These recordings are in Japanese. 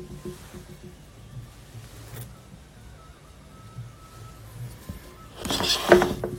Thank you.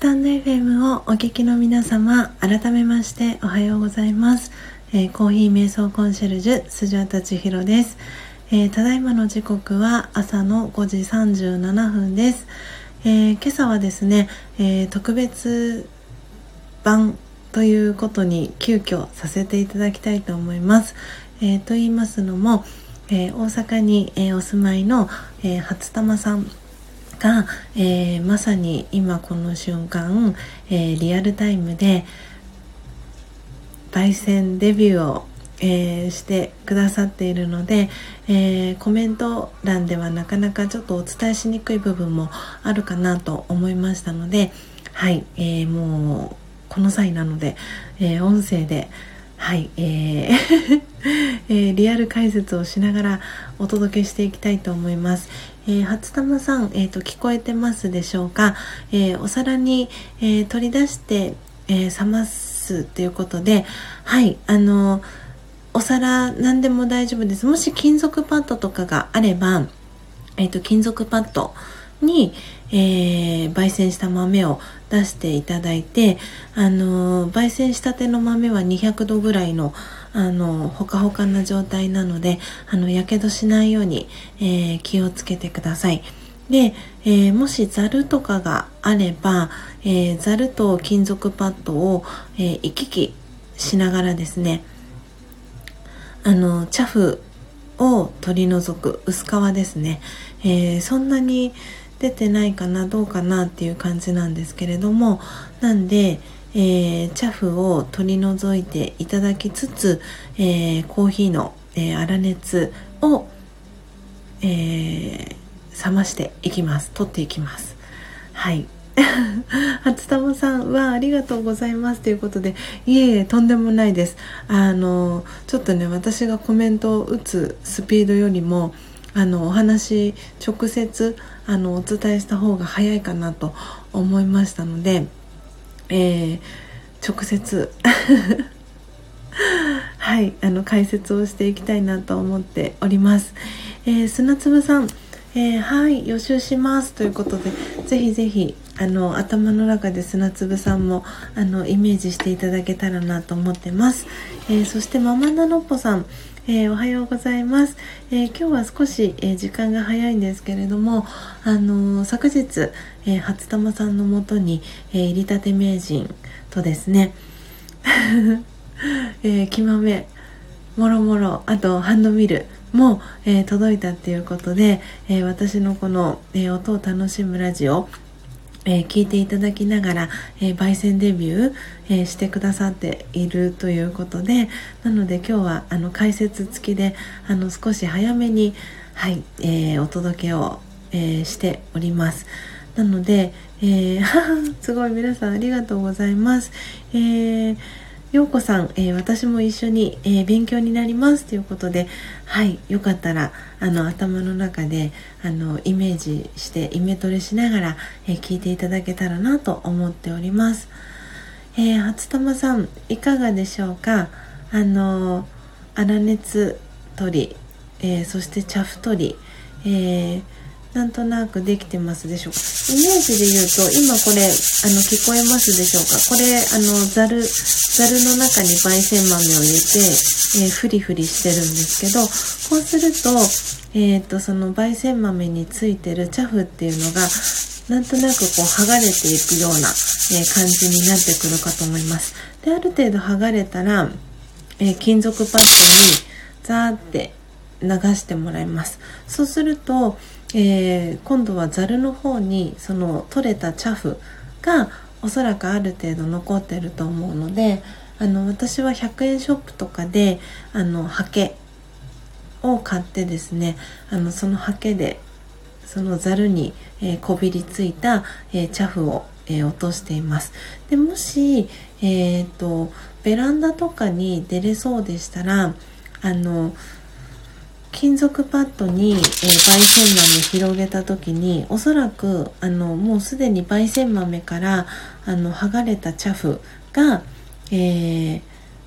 タンド FM をお聞きの皆様、改めましておはようございます。えー、コーヒー瞑想コンシェルジュ、スジャタチヒロです、えー、ただいまの時刻は朝の5時37分です。えー、今朝はですね、え特別版ということに急遽させていただきたいと思います。えと言いますのも、え大阪に、えお住まいの、え初玉さんが、えー、まさに今この瞬間、えー、リアルタイムで焙煎デビューを、えー、してくださっているので、えコメント欄ではなかなかちょっとお伝えしにくい部分もあるかなと思いましたのではい、えもうこの際なので、え音声ではい、えー えー、リアル解説をしながらお届けしていきたいと思います。えー、初玉さん、えーと、聞こえてますでしょうか、えー、お皿に、えー、取り出して、え冷ますということで、はい、あのお皿何でも大丈夫です。もし金属パッドとかがあれば、えっ、と、金属パッドに、えー、焙煎した豆を出していただいて、あの焙煎したての豆は200度ぐらいの、あのほかほかな状態なので、あの、やけどしないように、えー、気をつけてください。で、えー、もしザルとかがあれば、えー、ザルと金属パッドを、えー、行き来しながらですね、あの、チャフを取り除く薄皮ですね、えー、そんなに出てないかなどうかなっていう感じなんですけれどもなんで、えー、チャフを取り除いていただきつつ、えー、コーヒーの、えー、粗熱を、え冷ましていきます。取っていきます。はい。初玉さんはありがとうございます。ということでいえいえとんでもないです。あのちょっとね私がコメントを打つスピードよりもあのお話直接あのお伝えした方が早いかなと思いましたので、えー、直接。はいあの解説をしていきたいなと思っております。えー、砂粒さんえー、はい予習します。ということでぜひぜひあの頭の中で砂粒さんもあのイメージしていただけたらなと思ってます、え、そしてママナノッポさんえー、おはようございます、えー、今日は少し、えー、時間が早いんですけれども、あの昨日、え初玉さんのもとに、え入りたて名人とですね、えー、きまめもろもろあとハンドミルも、え届いたっていうことで、え私のこの、え音を楽しむラジオえー、聞いていただきながら、えー、焙煎デビュー、えー、してくださっているということでなので今日はあの解説付きであの少し早めに、はいえお届けを、えしております。なので、えー すごい皆さんありがとうございます、えーようこさん、えー、私も一緒に、えー、勉強になりますということで、はい、よかったら、あの、頭の中で、あの、イメージして、イメトレしながら、えー、聞いていただけたらなと思っております。えー、初玉さん、いかがでしょうか？あの、粗熱取り、えそして茶布取り、えーなんとなくできてますでしょうか？イメージで言うと、今これ、あの、聞こえますでしょうか？これ、あの、ざる、ざるの中に焙煎豆を入れて、えー、フリフリしてるんですけど、こうすると、えっ、ー、と、その焙煎豆についてるチャフっていうのが、なんとなくこう剥がれていくような、えー、感じになってくるかと思います。で、ある程度剥がれたら、えー、金属パッドにザーって流してもらいます。そうすると、えー、今度はざるの方にその取れたチャフがおそらくある程度残ってると思うのであの私は100円ショップとかであのハケを買ってですねあのそのハケでそのざるに、えー、こびりついた、えー、チャフを、えー、落としています。でもし、えーとベランダとかに出れそうでしたらあの金属パッドに、えー、焙煎豆広げた時におそらくあのもうすでに焙煎豆からあの剥がれたチャフが、えー、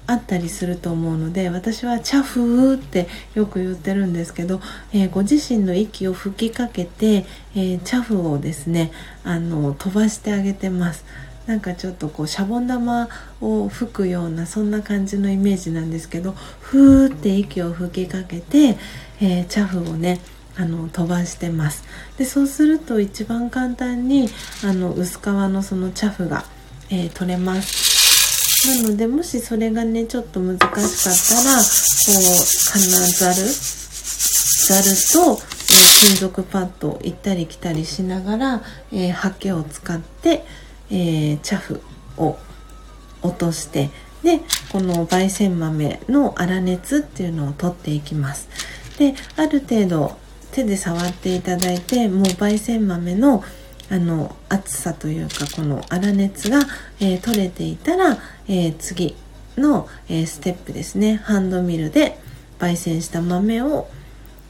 あったりすると思うので私は「チャフ」ってよく言ってるんですけど、えー、ご自身の息を吹きかけて、えー、チャフをですねあの飛ばしてあげてます。なんかちょっとこうシャボン玉を吹くようなそんな感じのイメージなんですけどふーって息を吹きかけて、えー、チャフをねあの飛ばしてます。でそうすると一番簡単にあの薄皮のそのチャフが、えー、取れます。なのでもしそれがねちょっと難しかったらこう金ざるざると、えー、金属パッドを行ったり来たりしながら、えー、ハケを使って、えー、チャフを落としてでこの焙煎豆の粗熱っていうのを取っていきます。である程度手で触っていただいてもう焙煎豆のあの厚さというかこの粗熱が、えー、取れていたら、えー、次の、えー、ステップですね。ハンドミルで焙煎した豆を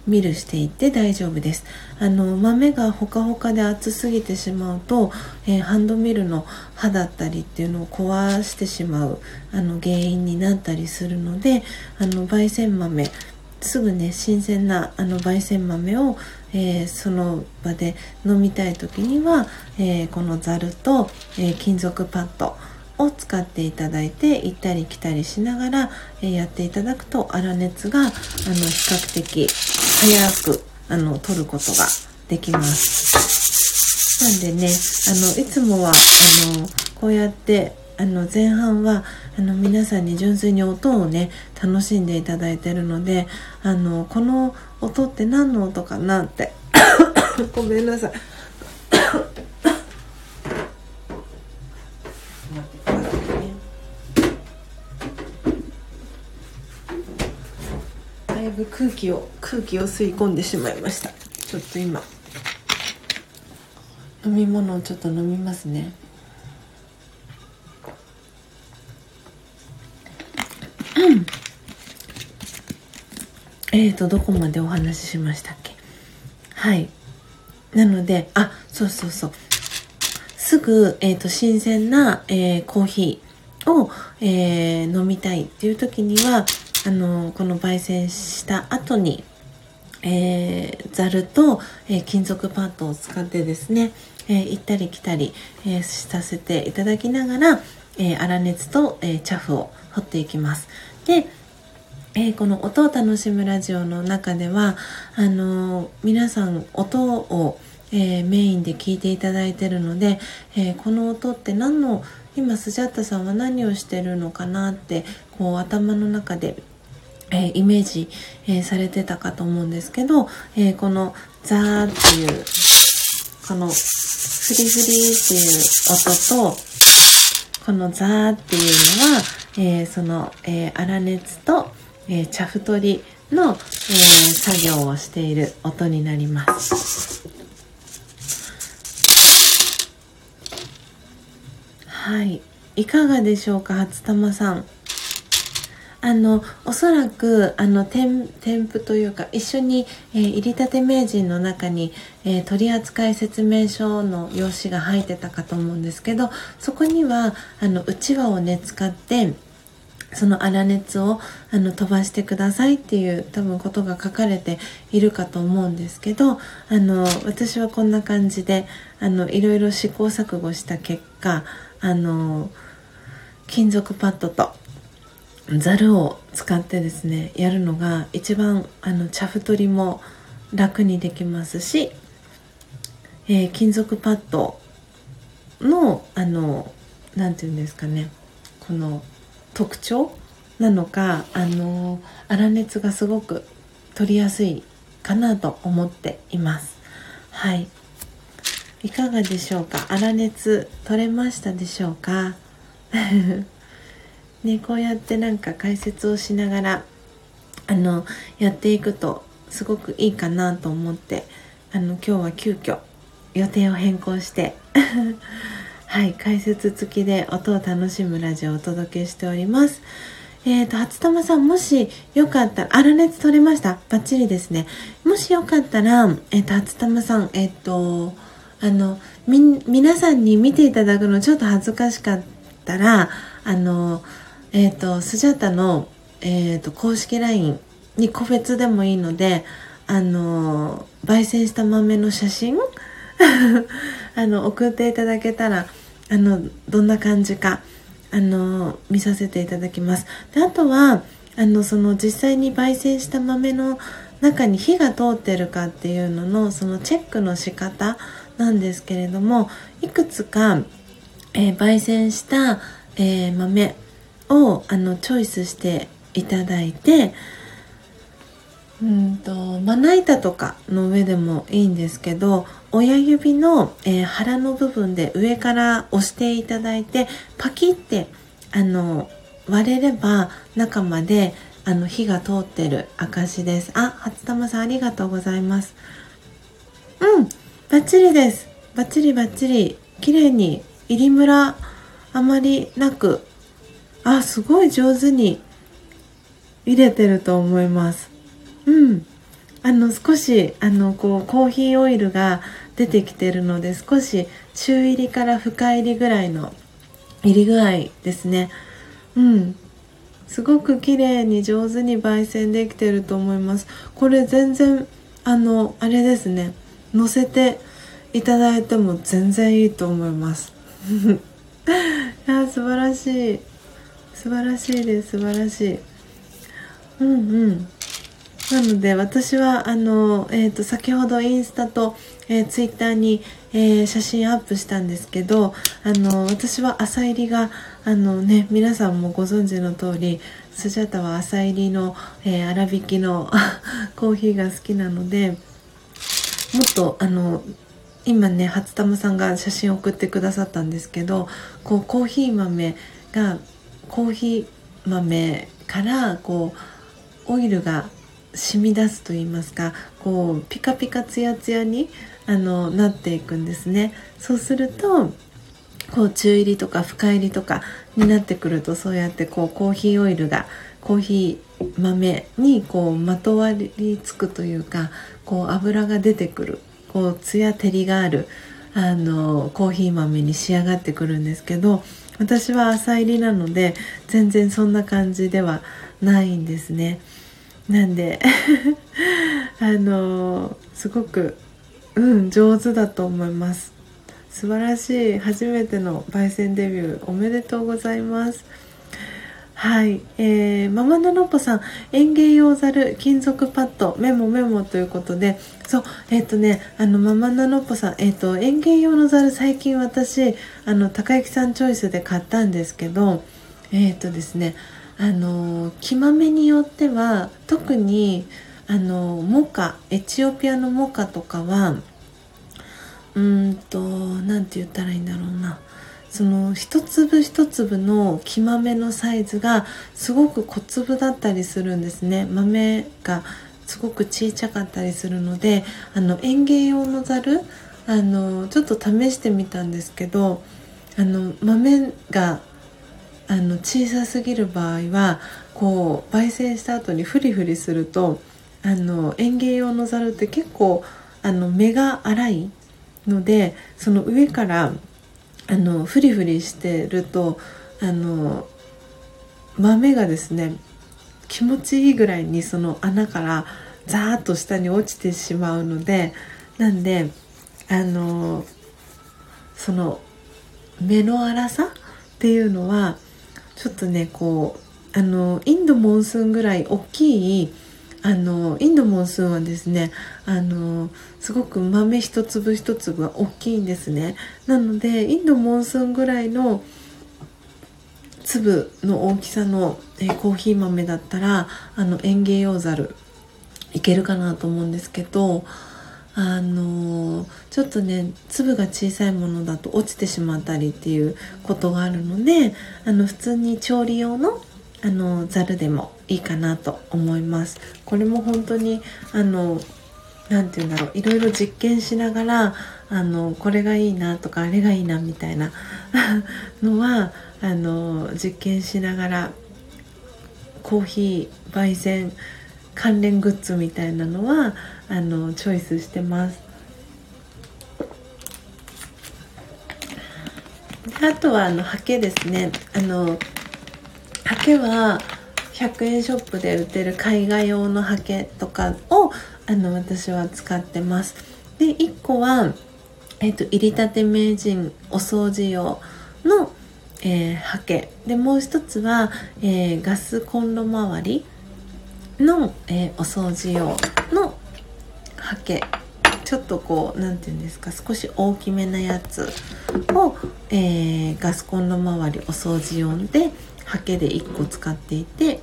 ミルしていって大丈夫です。あの豆がほかほかで熱すぎてしまうと、えー、ハンドミルの刃だったりっていうのを壊してしまうあの原因になったりするのであの焙煎豆すぐね新鮮なあの焙煎豆を、えー、その場で飲みたい時には、えー、このざると、え、金属パッドを使っていただいて行ったり来たりしながら、えやっていただくと粗熱があの比較的早くあの取ることができます。なんでねあのいつもはあのこうやってあの前半はあの皆さんに純粋に音をね楽しんでいただいてるのであのこの音って何の音かなって ごめんなさいぶ空気を空気を吸い込んでしまいましたちょっと今飲み物をちょっと飲みますねえーと、どこまでお話ししましたっけ？はい。なので、あ、そうそうそう。すぐ、えーと、新鮮な、えー、コーヒーを、えー、飲みたいっていう時には、あのこの焙煎した後に、えー、ザルと、えー、金属パッドを使ってですね、えー、行ったり来たり、えー、させていただきながら、えー、粗熱と、えー、チャフを掘っていきます。で、えー、この音を楽しむラジオの中ではあのー、皆さん音を、えー、メインで聞いていただいてるので、えこの音って何の今スジャッタさんは何をしてるのかなってこう頭の中で、えイメージ、えされてたかと思うんですけど、えこのザーっていうこのフリフリっていう音とこのザーっていうのは、えその、え粗熱とえー、茶太りの、えー、作業をしている音になります。はい。いかがでしょうか、初玉さん。あの、おそらく、あの、添付というか、一緒に、えー、入りたて名人の中に、えー、取扱説明書の用紙が入ってたかと思うんですけど、そこには、あの、うちわをね、使って、その粗熱をあの飛ばしてくださいっていう多分ことが書かれているかと思うんですけどあの私はこんな感じであのいろいろ試行錯誤した結果あの金属パッドとザルを使ってですねやるのが一番あの茶太りも楽にできますし、えー、金属パッドのあの何て言うんですかねこの特徴なのかあの粗熱がすごく取りやすいかなと思っています。はい。いかがでしょうか？粗熱取れましたでしょうか？ねこうやってなんか解説をしながらあのやっていくとすごくいいかなと思ってあの今日は急遽予定を変更して はい解説付きで音を楽しむラジオをお届けしておりますえーと、初玉さん、もしよかったら、粗熱取れました？バッチリですね。もしよかったら、えっ、ー、と、初玉さん、えっ、ー、と、あの、み、皆さんに見ていただくのちょっと恥ずかしかったら、あの、え、ー、と、スジャタの、えっ、と、公式 LINE に個別でもいいので、あの、焙煎した豆の写真 あの、送っていただけたら、あのどんな感じかあの見させていただきます。であとはあのその実際に焙煎した豆の中に火が通ってるかっていうののそのチェックの仕方なんですけれどもいくつか、えー、焙煎した、えー、豆をあのチョイスしていただいてうんとまな板とかの上でもいいんですけど親指の、えー、腹の部分で上から押していただいてパキってあの割れれば中まであの火が通ってる証です。あ初玉さんありがとうございます。うんバッチリです。バッチリバッチリ。綺麗に入りムラあまりなくあすごい上手に入れてると思います。うん。あの少しあのこうコーヒーオイルが出てきてるので少し中入りから深入りぐらいの入り具合ですね。うん。すごく綺麗に上手に焙煎できてると思います。これ全然あのあれですね。乗せていただいても全然いいと思います。いや素晴らしい。素晴らしいです素晴らしい。うんうん。なので私はあの、えーと、先ほどインスタと、えー、ツイッターに、えー、写真アップしたんですけどあの私は朝入りがあのね皆さんもご存知の通りスジャタは朝入りの、えー、粗挽きの コーヒーが好きなのでもっとあの今ね初玉さんが写真送ってくださったんですけどこうコーヒー豆がコーヒー豆からこうオイルが染み出すと言いますかこうピカピカツヤツヤにあのなっていくんですね。そうするとこう中入りとか深入りとかになってくるとそうやってこうコーヒーオイルがコーヒー豆にこうまとわりつくというかこう油が出てくるこうツヤ照りがあるあのコーヒー豆に仕上がってくるんですけど私は朝入りなので全然そんな感じではないんですね。なんで あのすごくうん上手だと思います。素晴らしい。初めての焙煎デビューおめでとうございます。はい、えー、ママナノッポさん園芸用ザル金属パッドメモメモということで。そうえっ、ー、とねあのママナノッポさんえっ、ー、と園芸用のザル最近私あの高幸さんチョイスで買ったんですけどえっ、ー、とですねあの木豆によっては特にあのモカエチオピアのモカとかはうんと何て言ったらいいんだろうな。その一粒一粒の木豆のサイズがすごく小粒だったりするんですね。豆がすごく小さかったりするのであの園芸用のざるあのちょっと試してみたんですけどあの豆があの小さすぎる場合はこう焙煎した後にフリフリするとあの園芸用のざるって結構あの目が粗いのでその上からあのフリフリしてるとあの豆がですね気持ちいいぐらいにその穴からザーッと下に落ちてしまうのでなんであのその目の粗さっていうのはちょっとねこうあのインドモンスーンぐらい大きいあのインドモンスーンはですね。あのすごく豆一粒一粒は大きいんですね。なのでインドモンスーンぐらいの粒の大きさの、えコーヒー豆だったらあの園芸用ザルいけるかなと思うんですけどあのちょっとね粒が小さいものだと落ちてしまったりっていうことがあるのであの普通に調理用のあのざるでもいいかなと思います。これも本当にあの何て言うんだろう。いろいろ実験しながらあのこれがいいなとかあれがいいなみたいな のはあの実験しながらコーヒー焙煎関連グッズみたいなのはあのチョイスしてます。あとはあのハケですね。あのハケは100円ショップで売ってる絵画用のハケとかをあの私は使ってます。で1個は、えーと、入りたて名人お掃除用の、えー、ハケでもう一つは、えー、ガスコンロ周りの、えー、お掃除用のハケちょっとこう何て言うんですか少し大きめなやつを、えー、ガスコンロ周りお掃除用でハケで1個使っていて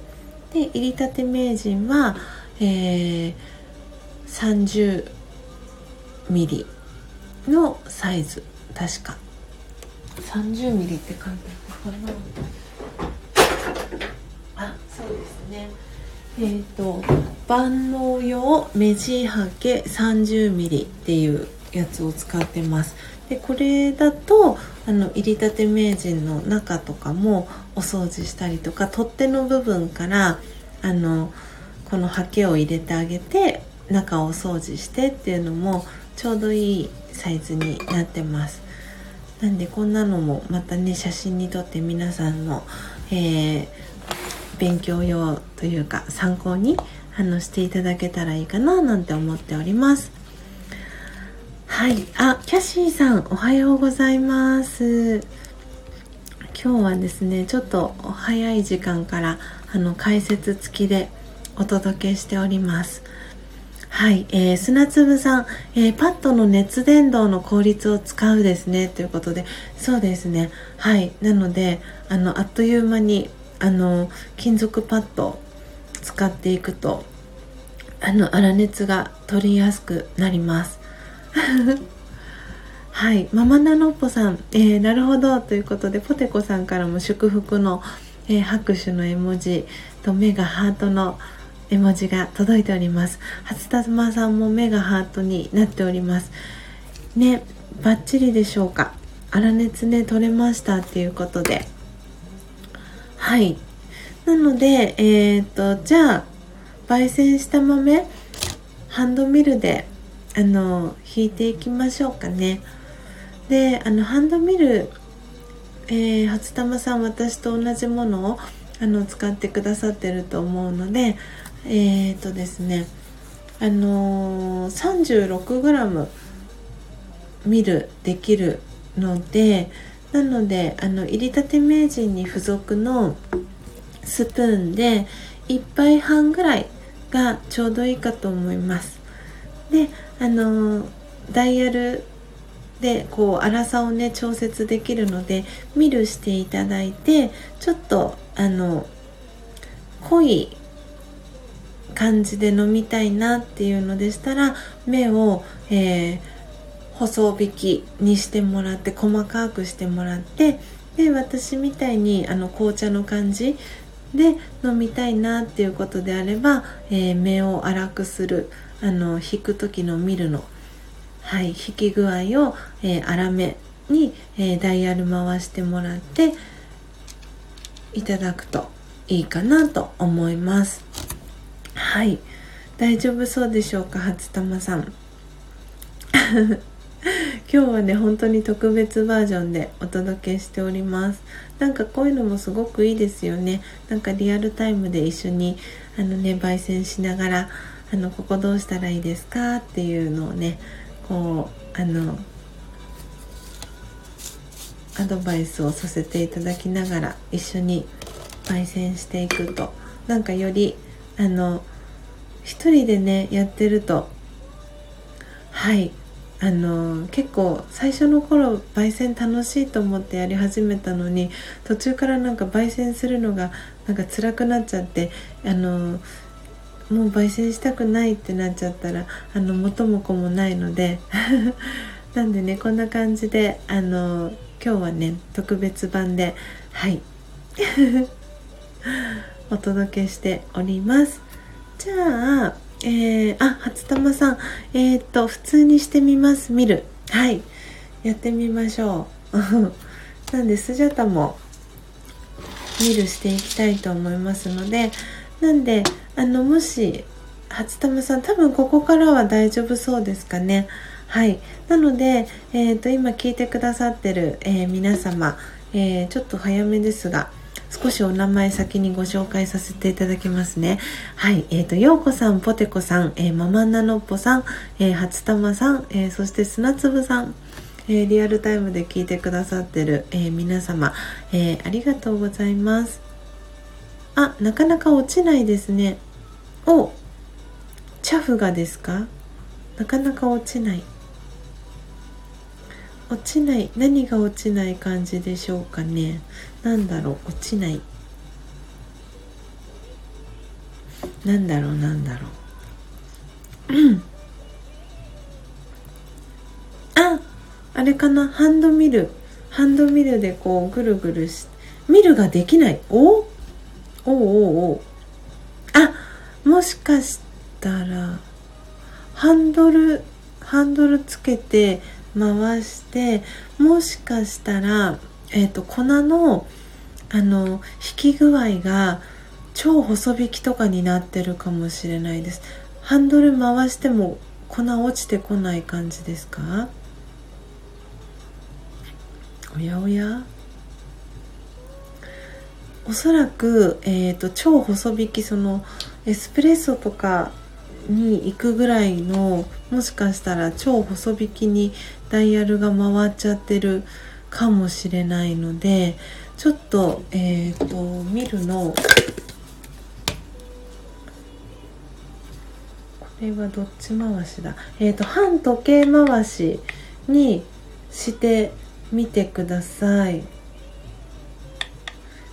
で入りたて名人は、えー、30ミリのサイズ確か。30ミリって書いてあるかな？あそうですね。えっ、ー、と万能用目地はけ30ミリっていうやつを使ってます。でこれだとあの入りたて名人の中とかもお掃除したりとか取っ手の部分からあのこのハケを入れてあげて中をお掃除してっていうのもちょうどいいサイズになってます。なんでこんなのもまたね写真に撮って皆さんの、えー、勉強用というか参考にあのしていただけたらいいかななんて思っております。はい。あキャシーさんおはようございます。今日はですねちょっと早い時間からあの解説付きでお届けしております。はい、えー、砂粒さん、えー、パッドの熱伝導の効率を使うですねということで。そうですね。はいなのであのあっという間にあの金属パッド使っていくとあの粗熱が取りやすくなります。はい。ママナノッポさん、えー、なるほど。ということでポテコさんからも祝福の、えー、拍手の絵文字と目がハートの絵文字が届いております。初玉さんも目がハートになっております。ねバッチリでしょうか。粗熱ね取れましたっていうことで。はい。なのでえっ、とじゃあ焙煎した豆ハンドミルであの引いていきましょうかね。であのハンドミル、えー、初玉さん私と同じものをあの使ってくださってると思うのでえっ、ー、とですねあのー、36g ミルできるのでなのであの入りたて名人に付属のスプーンで1杯半ぐらいがちょうどいいかと思います。であのダイヤルでこう粗さをね調節できるのでミルしていただいてちょっとあの濃い感じで飲みたいなっていうのでしたら目を、えー、細引きにしてもらって細かくしてもらってで私みたいにあの紅茶の感じで飲みたいなっていうことであれば、えー、目を粗くするあの引く時のミルの、はい、引き具合を、えー、粗めに、えー、ダイヤル回してもらっていただくといいかなと思います。はい。大丈夫そうでしょうか初玉さん。今日はね本当に特別バージョンでお届けしております。なんかこういうのもすごくいいですよね。なんかリアルタイムで一緒にあのね焙煎しながらあのここどうしたらいいですかっていうのをねこうあのアドバイスをさせていただきながら一緒に焙煎していくとなんかよりあの一人でねやってるとはいあの結構最初の頃焙煎楽しいと思ってやり始めたのに途中からなんか焙煎するのがなんか辛くなっちゃってあのもう焙煎したくないってなっちゃったらあの元も子もないので なんでねこんな感じであの今日はね特別版ではい お届けしておりますじゃあえー、あ、初玉さん、えー、っと、普通にしてみます、見る。はい。やってみましょう。なんで、スジャタも、見るしていきたいと思いますので、なんで、あの、もし、初玉さん、多分ここからは大丈夫そうですかね。はい。なので、えっ、ー、と、今聞いてくださってる、えー、皆様、えー、ちょっと早めですが、少しお名前先にご紹介させていただきますね。はい、えっ、ー、と、ようこさん、ぽてこさん、えー、ママナノッポさん、えー、初玉さん、えー、そして砂粒さん、えー、リアルタイムで聞いてくださってる、えー、皆様、えー、ありがとうございますあなかなか落ちないですねおチャフがですか？なかなか落ちない。落ちない。何が落ちない感じでしょうかね？なんだろう？落ちない。なんだろう？なんだろう？うん。ああれかな？ハンドミル。ハンドミルでこうぐるぐるしミルができない。お？おおおおあもしかしたらハンドルハンドルつけて回してもしかしたら、えーと、粉のあの引き具合が超細引きとかになってるかもしれないです。ハンドル回しても粉落ちてこない感じですか？おやおや。おそらく、えーと、超細引きそのエスプレッソとかに行くぐらいのもしかしたら超細引きにダイヤルが回っちゃってるかもしれないのでちょっとえっ、ー、と見るの。これはどっち回しだ？えっ、ー、と反時計回しにしてみてください。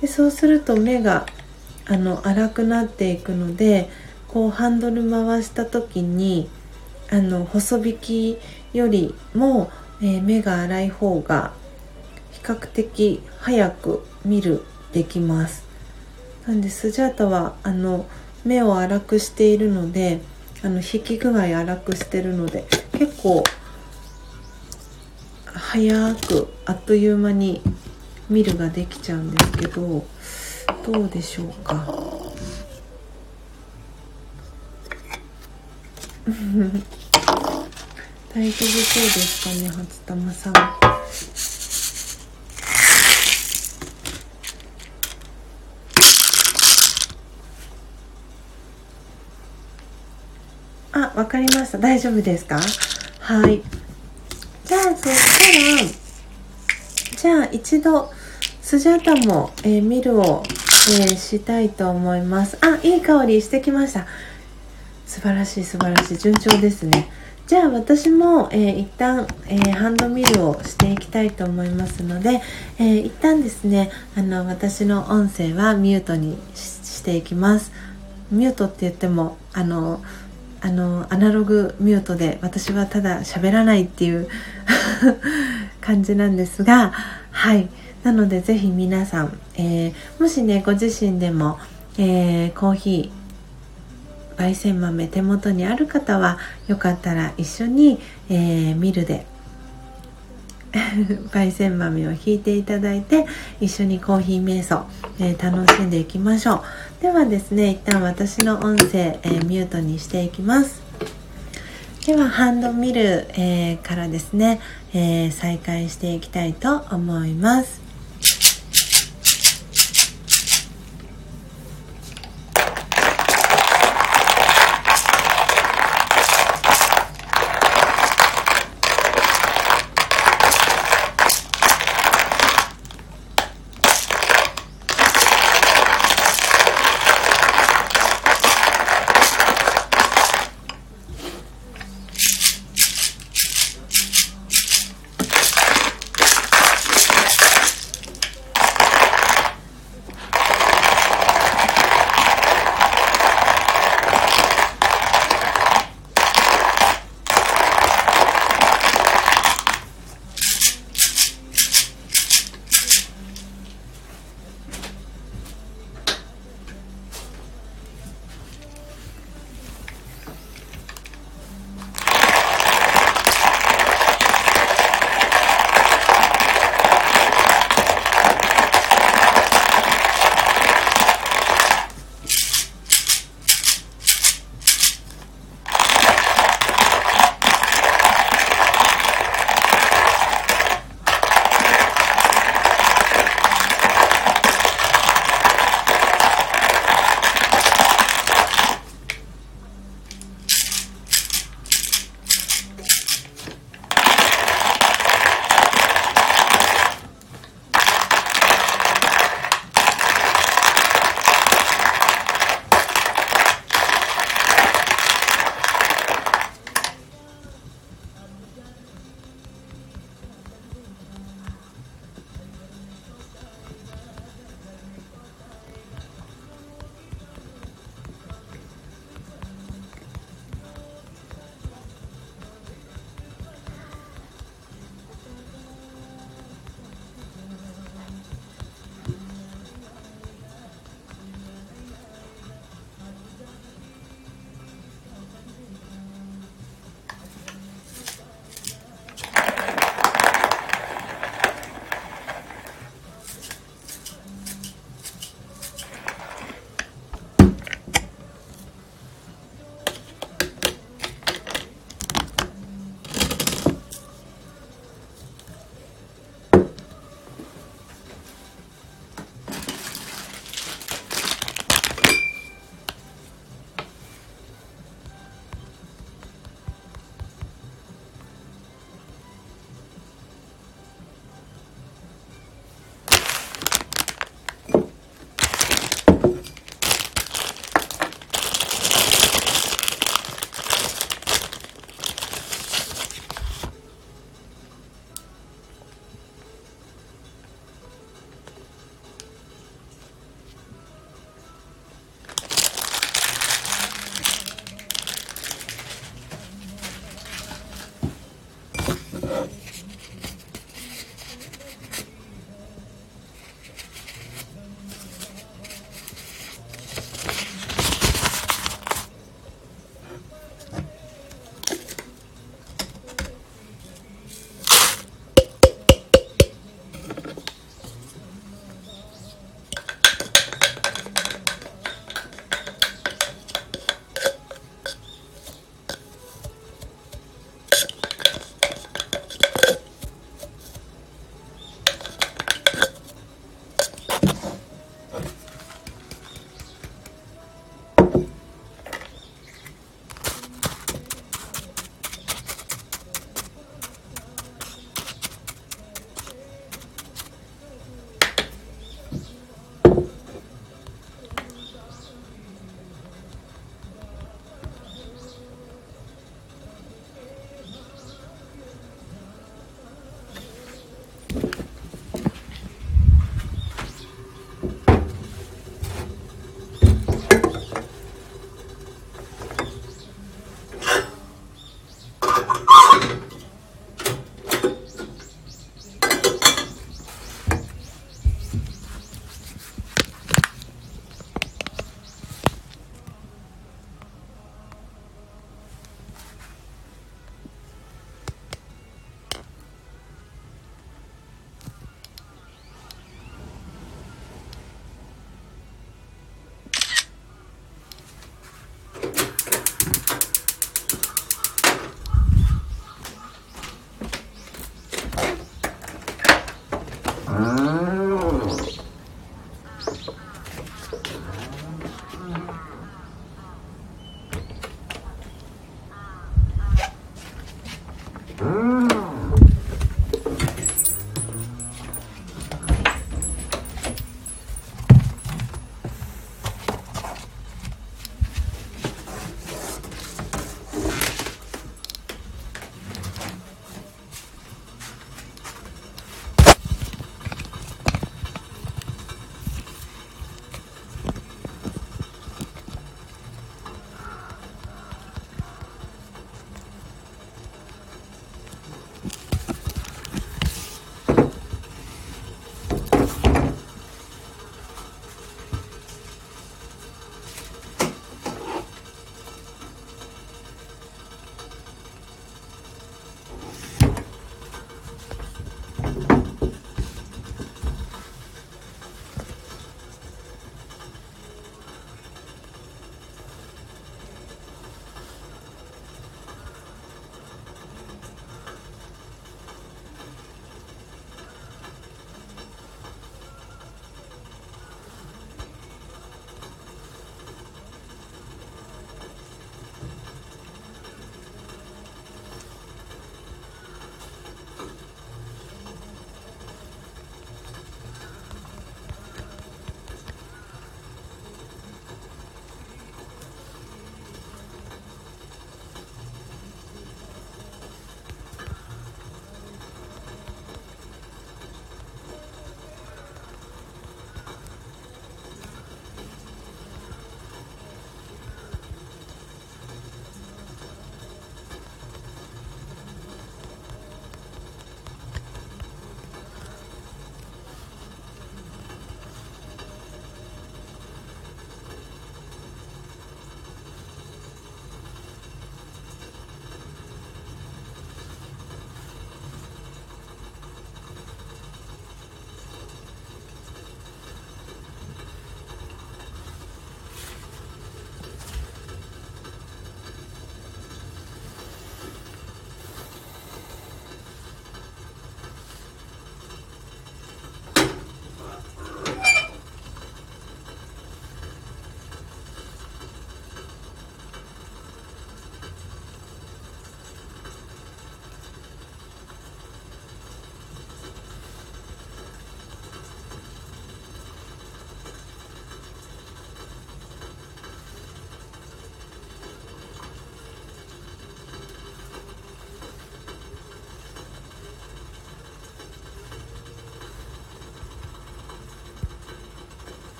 でそうすると目があの粗くなっていくのでこうハンドル回した時にあの細引きよりも、えー、目が粗い方が比較的早く見るできます。なんでスジャータはあの目を粗くしているのであの引き具合粗くしてるので結構早くあっという間に見るができちゃうんですけどどうでしょうか？大丈夫そうですかね初玉さんあ、わかりました。大丈夫ですか？はい。じゃあ、そしたら、じゃあ一度、スジャータも、えー、ミルを、えー、したいと思います。あ、いい香りしてきました。素晴らしい素晴らしい。順調ですね。じゃあ私も、えー、一旦、えー、ハンドミルをしていきたいと思いますので、えー、一旦ですねあの私の音声はミュートにしていきますミュートって言ってもあのあのアナログミュートで私はただ喋らないっていう 感じなんですがはいなのでぜひ皆さん、えー、もしねご自身でも、えー、コーヒー焙煎豆手元にある方はよかったら一緒に、えー、ミルで 焙煎豆をひいていただいて一緒にコーヒー瞑想、えー、楽しんでいきましょう。ではですね一旦私の音声、え、ミュートにしていきます。ではハンドミル、えー、からですね、え再開していきたいと思います。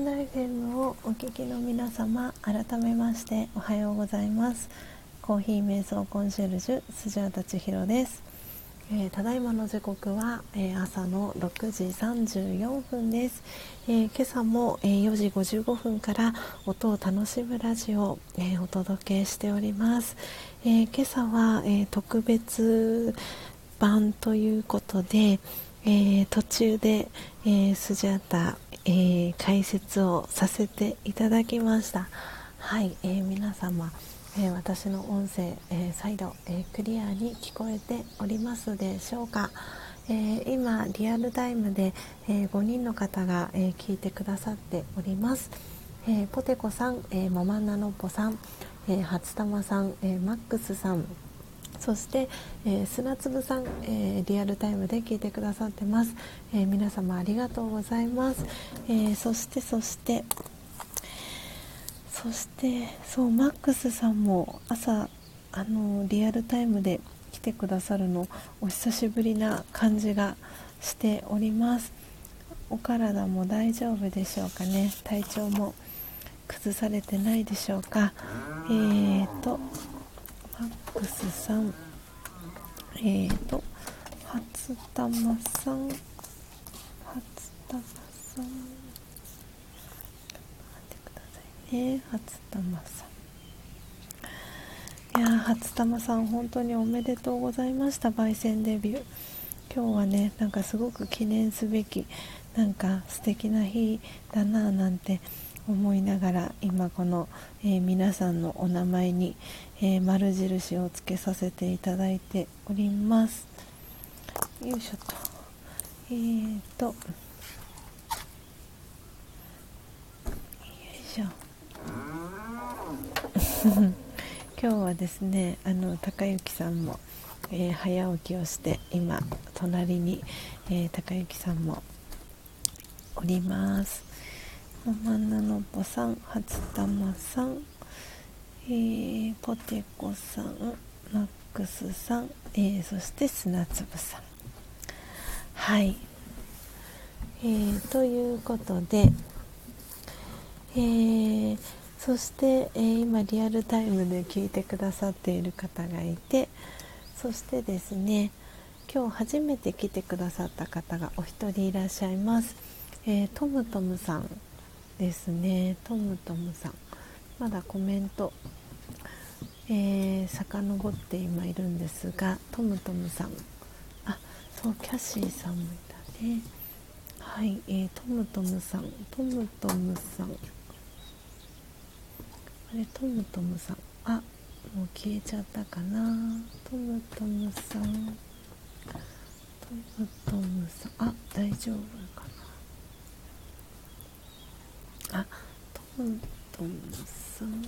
ンド FM をお聞きの皆様改めましておはようございます。コーヒー瞑想コンシェルジュスジャータ千尋です、えー、ただいまの時刻は、えー、朝の6時34分です、えー、今朝も、え4時55分から音を楽しむラジオを、えお届けしております、え今朝は、え特別版ということで、え途中で、えースジャータえー、解説をさせていただきました。はい、えー、皆様、えー、私の音声、え再度、えクリアに聞こえておりますでしょうか、え今リアルタイムで、え5人の方が、え聞いてくださっております、えポテコさん、えママナノポさん、え初玉さん、えマックスさんそして、えー、砂粒さん、えー、リアルタイムで聞いてくださってます、えー、皆様ありがとうございます、えそしてそしてそしてそうマックスさんも朝あのリアルタイムで来てくださるのお久しぶりな感じがしております。お体も大丈夫でしょうかね。体調も崩されてないでしょうか。えーとックスさん。えーと初玉さん。初玉さん。待ってくださいね。初玉さん。いや初玉さん本当におめでとうございました。焙煎デビュー。今日はねなんかすごく記念すべきなんか素敵な日だなぁなんて思いながら今この、えー、皆さんのお名前に、えー、丸印をつけさせていただいております。よいしょと。えーと。よいしょ。今日はですねあの高之さんも、えー、早起きをして今隣に、えー、高之さんもおります。ママナノポさん初玉さん、えー、ポテコさんマックスさん、えー、そして砂粒さん。はい。えー、ということで、えー、そして、えー、今リアルタイムで聞いてくださっている方がいてそしてですね今日初めて来てくださった方がお一人いらっしゃいます、えー、トムトムさんですね。トムトムさん。まだコメントえー、遡って今いるんですがトムトムさん。あそうキャシーさんもいたね。はい、えー、トムトムさん。トムトムさん。あれトムトムさん。あもう消えちゃったかな。トムトムさん。トムトムさん。あ大丈夫かな。あトントンさん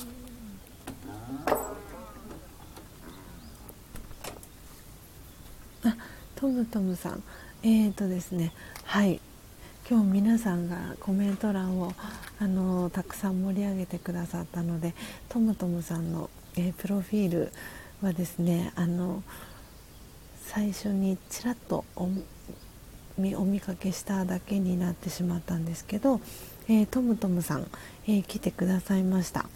あトムトムさん。えーとですね。はい。今日皆さんがコメント欄をあのたくさん盛り上げてくださったのでトムトムさんの、えー、プロフィールはですねあの最初にちらっとお見かけしただけになってしまったんですけどえー、トムトムさん、えー、来てくださいました。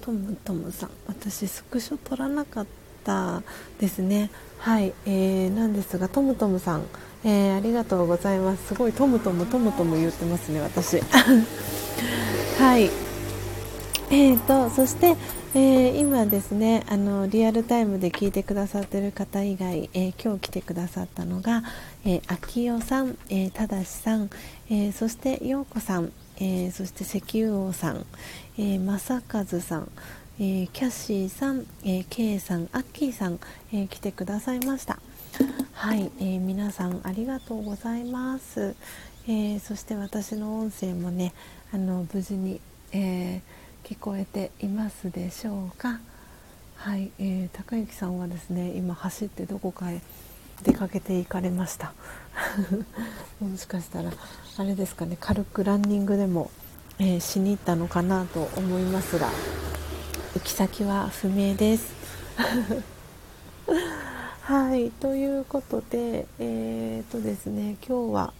トムトムさん私スクショ撮らなかったたですね。はい、えー、なんですがトムトムさん、えー、ありがとうございます。すごいトムトムトムトム言ってますね私。はい。えーとそして、えー、今ですねあのリアルタイムで聞いてくださってる方以外、えー、今日来てくださったのが、えー、秋代さん、えー、ただしさん、えー、そして陽子さん、え、そして石油王さん、えー、正和さん、えー、キャッシーさん、えー、K さん、アッキーさん、えー、来てくださいました。はい、えー、皆さんありがとうございます、えー、そして私の音声もねあの無事に、えー聞こえていますでしょうか。はい、えー、高之さんはですね今走ってどこかへ出かけて行かれました。もしかしたらあれですかね軽くランニングでも、えー、しに行ったのかなと思いますが。行き先は不明です。はいということでえー、とですね今日は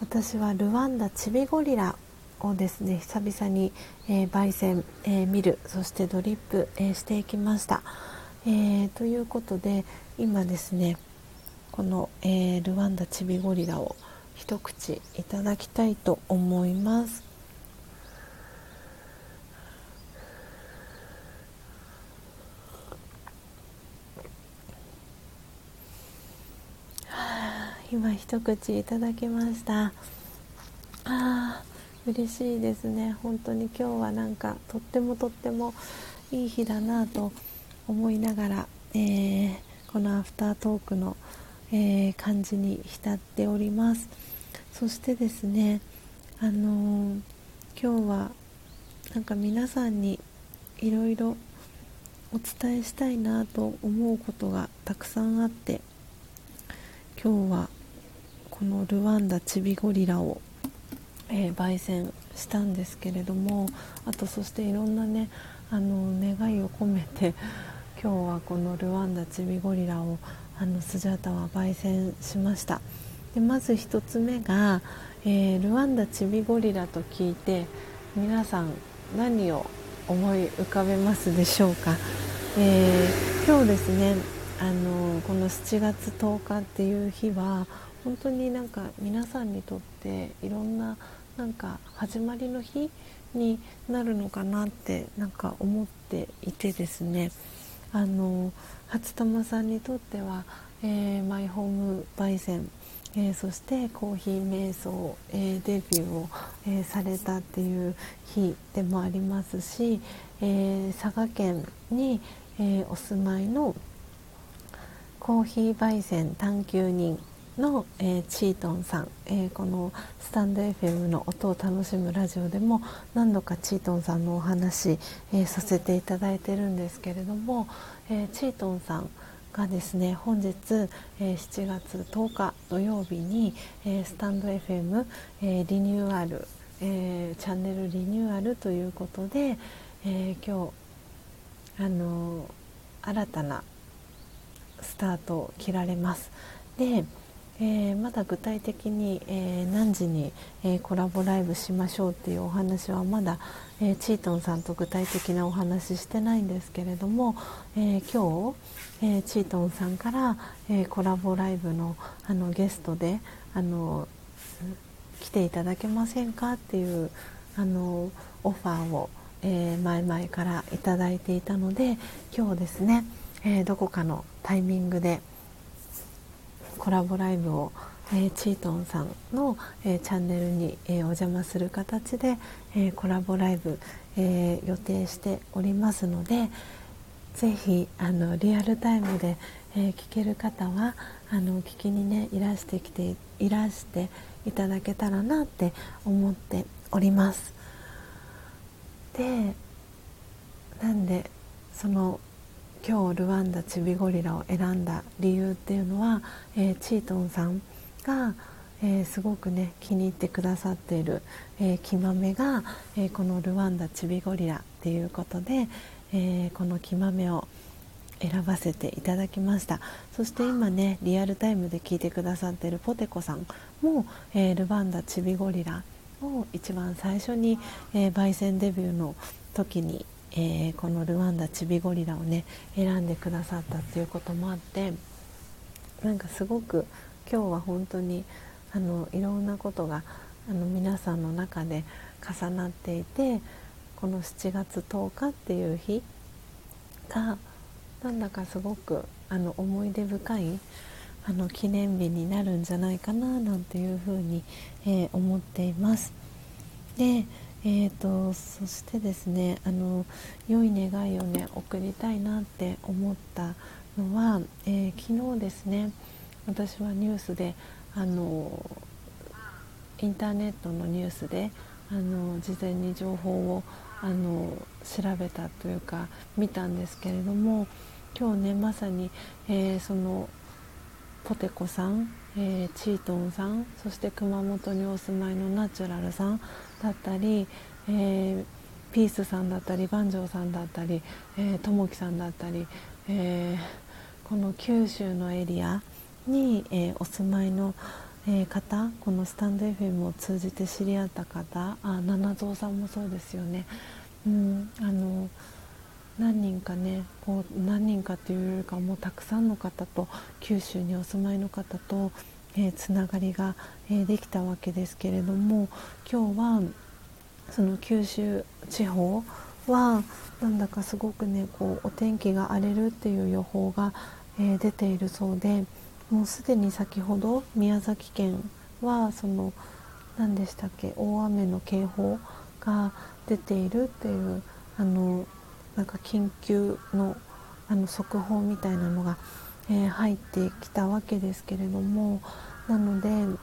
私はルワンダチビゴリラをですね久々に、えー、焙煎、えー、見るそしてドリップ、えー、していきました、えー、ということで今ですねこの、えールワンダチビゴリラを一口いただきたいと思います。今一口いただきました。あー嬉しいですね。本当に今日はなんかとってもとってもいい日だなと思いながら、えー、このアフタートークの、えー、感じに浸っております。そしてですねあのー、今日はなんか皆さんにいろいろお伝えしたいなと思うことがたくさんあって今日はこのルワンダチビゴリラを、えー、焙煎したんですけれどもあとそしていろんなねあの願いを込めて 今日はこのルワンダチビゴリラをあのスジャータは焙煎しました。でまず1つ目が、えー、ルワンダチビゴリラと聞いて皆さん何を思い浮かべますでしょうか、えー、今日ですねあのこの7月10日っていう日は本当になんか皆さんにとっていろんななんか始まりの日になるのかなってなんか思っていてですね。あの初玉さんにとっては、えー、マイホーム焙煎、えー、そしてコーヒー瞑想、えー、デビューを、えされたっていう日でもありますし、え佐賀県に、えお住まいのコーヒー焙煎探求人の、えー、チートンさん、えー、このスタンド FM の音を楽しむラジオでも何度かチートンさんのお話、えー、させていただいてるんですけれども、えチートンさんがですね本日、え7月10日土曜日に、えスタンド FM、えリニューアル、えチャンネルリニューアルということで、え今日あの新たなスタートを切られます。でえー、まだ具体的に、えー、何時に、えー、コラボライブしましょうっていうお話はまだ、えチートンさんと具体的なお話してないんですけれども、え今日、えチートンさんから、えコラボライブのあのゲストであの来ていただけませんかっていうあのオファーを、え前々からいただいていたので今日ですね、えどこかのタイミングでコラボライブを、えー、チートンさんの、えー、チャンネルに、え、お邪魔する形で、えコラボライブ、え予定しておりますのでぜひあのリアルタイムで、え聞ける方はあの聞きにねいらしてきていらしていただけたらなって思っております。でなんでその今日ルワンダチビゴリラを選んだ理由っていうのは、えー、チートンさんが、えー、すごくね気に入ってくださっている、えー、木豆が、えー、このルワンダチビゴリラっていうことで、えこの木豆を選ばせていただきました。そして今ねリアルタイムで聞いてくださってるポテコさんも、えルワンダチビゴリラを一番最初に、え焙煎デビューの時にえー、このルワンダチビゴリラをね選んでくださったっていうこともあってなんかすごく今日は本当にあのいろんなことがあの皆さんの中で重なっていてこの7月10日っていう日がなんだかすごくあの思い出深いあの記念日になるんじゃないかななんていうふうに、えー、思っています。でえーと、そしてですねあの良い願いをね送りたいなって思ったのは、えー、昨日ですね私はニュースであのインターネットのニュースであの事前に情報をあの調べたというか見たんですけれども今日ねまさに、えー、そのポテコさん、えー、チートンさんそして熊本にお住まいのナチュラルさんだったり、えー、ピースさんだったり万丈さんだったりともきさんだったり、えー、この九州のエリアに、えー、お住まいの、えー、方このスタンド FM を通じて知り合った方あ七蔵さんもそうですよね。うん、あの何人かねこう何人かっていうよりかもうたくさんの方と九州にお住まいの方と、えー、つながりが、え、できたわけですけれども今日はその九州地方はなんだかすごくねこうお天気が荒れるっていう予報が、え、出ているそうでもうすでに先ほど宮崎県はその何でしたっけ大雨の警報が出ているっていうあのなんか緊急のあの速報みたいなのが、えー、入ってきたわけですけれどもなので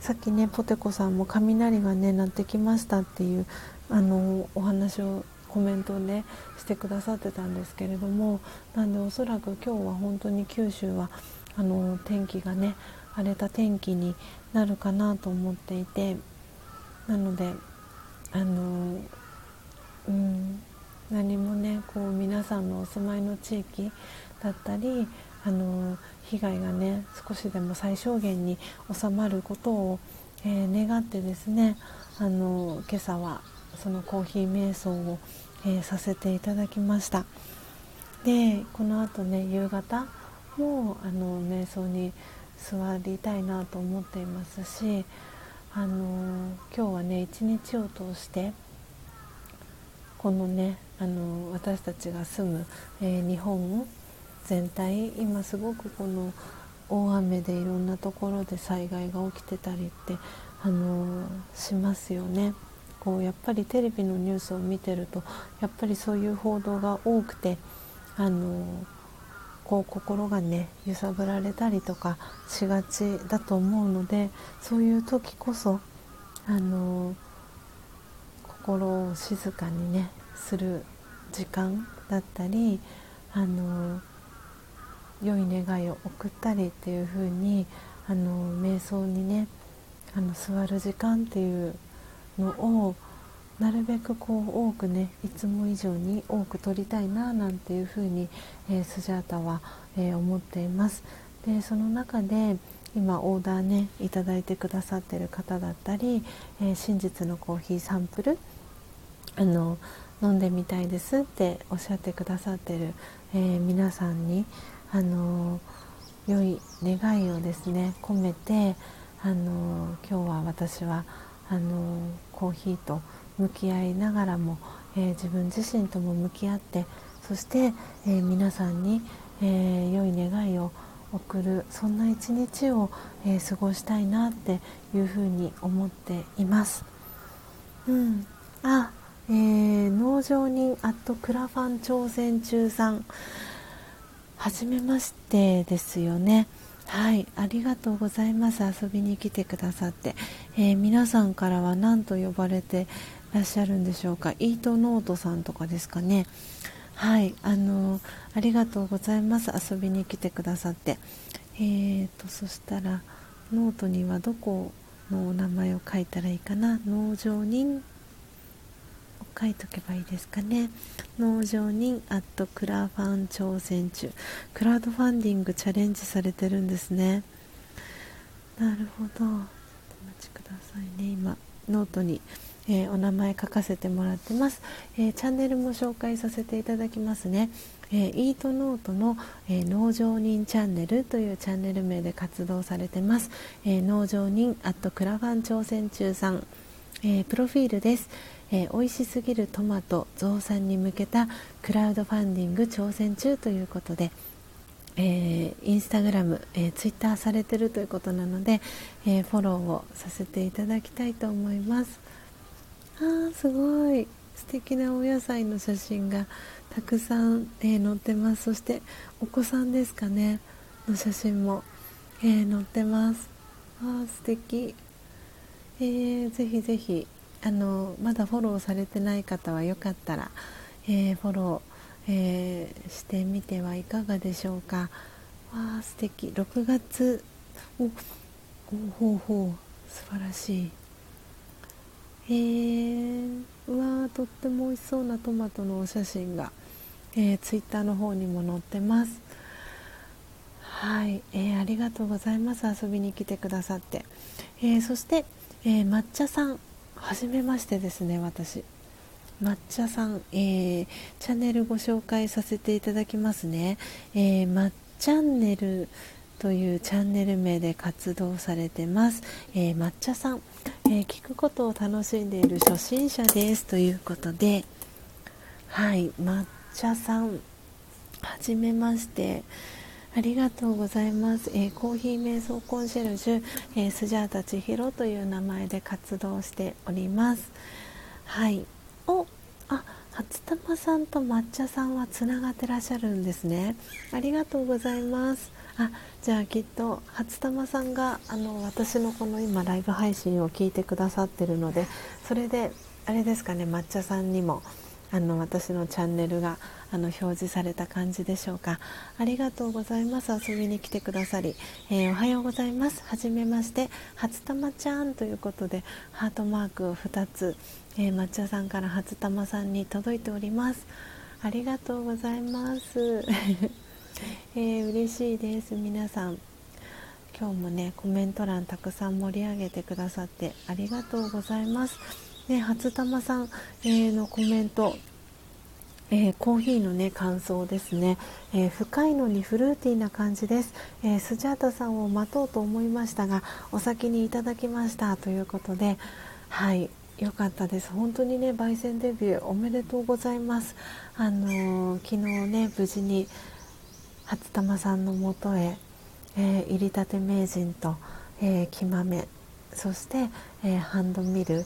さっきねポテコさんも雷がね鳴ってきましたっていうあのお話をコメントをねしてくださってたんですけれどもなんでおそらく今日は本当に九州はあの天気がね荒れた天気になるかなと思っていてなのであのうん何もねこう皆さんのお住まいの地域だったりあの被害がね少しでも最小限に収まることを、えー、願ってですねあの今朝はそのコーヒー瞑想を、えー、させていただきました。でこのあとね夕方もあの瞑想に座りたいなと思っていますしあの今日はね一日を通してこのねあの私たちが住む、えー、日本全体今すごくこの大雨でいろんなところで災害が起きてたりってあのしますよね。こうやっぱりテレビのニュースを見てるとやっぱりそういう報道が多くてあのこう心がね揺さぶられたりとかしがちだと思うのでそういう時こそあの心を静かにねする時間だったりあの良い願いを送ったりっていう風にあの瞑想にねあの座る時間っていうのをなるべくこう多くねいつも以上に多く取りたいななんていうふうに、えー、スジャータは、えー、思っています。でその中で今オーダーねいいてくださってる方だったり、えー、真実のコーヒーサンプルあの飲んでみたいですっておっしゃってくださってる、え、皆さんにあの良い願いをですね込めてあの今日は私はあのコーヒーと向き合いながらも、えー、自分自身とも向き合ってそして、えー、皆さんに、えー、良い願いを送るそんな一日を、え過ごしたいなっていうふうに思っています。うん、あえー、農場人アットクラファン挑戦中さんはじめましてですよね。はい。ありがとうございます。遊びに来てくださって、えー、皆さんからは何と呼ばれてらっしゃるんでしょうか？イートノートさんとかですかね。はい。あのありがとうございます。遊びに来てくださって。えーとそしたらノートにはどこのお名前を書いたらいいかな？農場人書いとけばいいですかね。農場人アットクラファン挑戦中。クラウドファンディングチャレンジされてるんですね。なるほど。お待ちくださいね。今ノートに、えー、お名前書かせてもらってます、えー、チャンネルも紹介させていただきますね。えー、イートノートの、えー、農場人チャンネル。というチャンネル名で活動されてます、えー、農場人アットクラファン挑戦中さん、えプロフィールです、えー、美味しすぎるトマト増産に向けたクラウドファンディング挑戦中ということで、えー、インスタグラム、えー、ツイッターされてるということなので、えー、フォローをさせていただきたいと思います。あーすごい。素敵なお野菜の写真がたくさん、え載ってます。そしてお子さんですかね。の写真も、え載ってます。あー素敵。えー、ぜひぜひあのまだフォローされてない方はよかったら、えー、フォロー、えー、してみてはいかがでしょうか。わあ素敵。6月。おほうほう素晴らしい。えー、うわとっても美味しそうなトマトのお写真が、えー、ツイッターの方にも載ってます。はい、えー、ありがとうございます。遊びに来てくださって、えー、そして、えー、抹茶さん。はじめましてですね私。抹茶さん、えー、チャンネルご紹介させていただきますね、えー、抹チャンネルというチャンネル名で活動されてます、えー、抹茶さん、え聞くことを楽しんでいる初心者ですということで。はい抹茶さん。はじめまして。ありがとうございます、えー、コーヒー瞑想コンシェルジュ、えー、スジャータ千尋という名前で活動しております。はい。おあ初玉さんと抹茶さんはつながってらっしゃるんですね。ありがとうございます。あじゃあきっと初玉さんがあの私のこの今ライブ配信を聞いてくださってるのでそれであれですかね抹茶さんにもあの私のチャンネルがあの表示された感じでしょうか。ありがとうございます。遊びに来てくださり、えー、おはようございます。はじめまして。初玉ちゃんということでハートマークを2つ、えー、抹茶さんから初玉さんに届いております。ありがとうございます、えー、嬉しいです。皆さん今日もねコメント欄たくさん盛り上げてくださってありがとうございます。ね、初玉さん、え、のコメント、えー、コーヒーのね感想ですね、えー、深いのにフルーティーな感じです、えスジャータさんを待とうと思いましたがお先にいただきました。ということではい良かったです。本当にね焙煎デビューおめでとうございます。あの昨日ね無事に初玉さんのもとへ、え入りたて名人と、え木豆そして、えハンドミル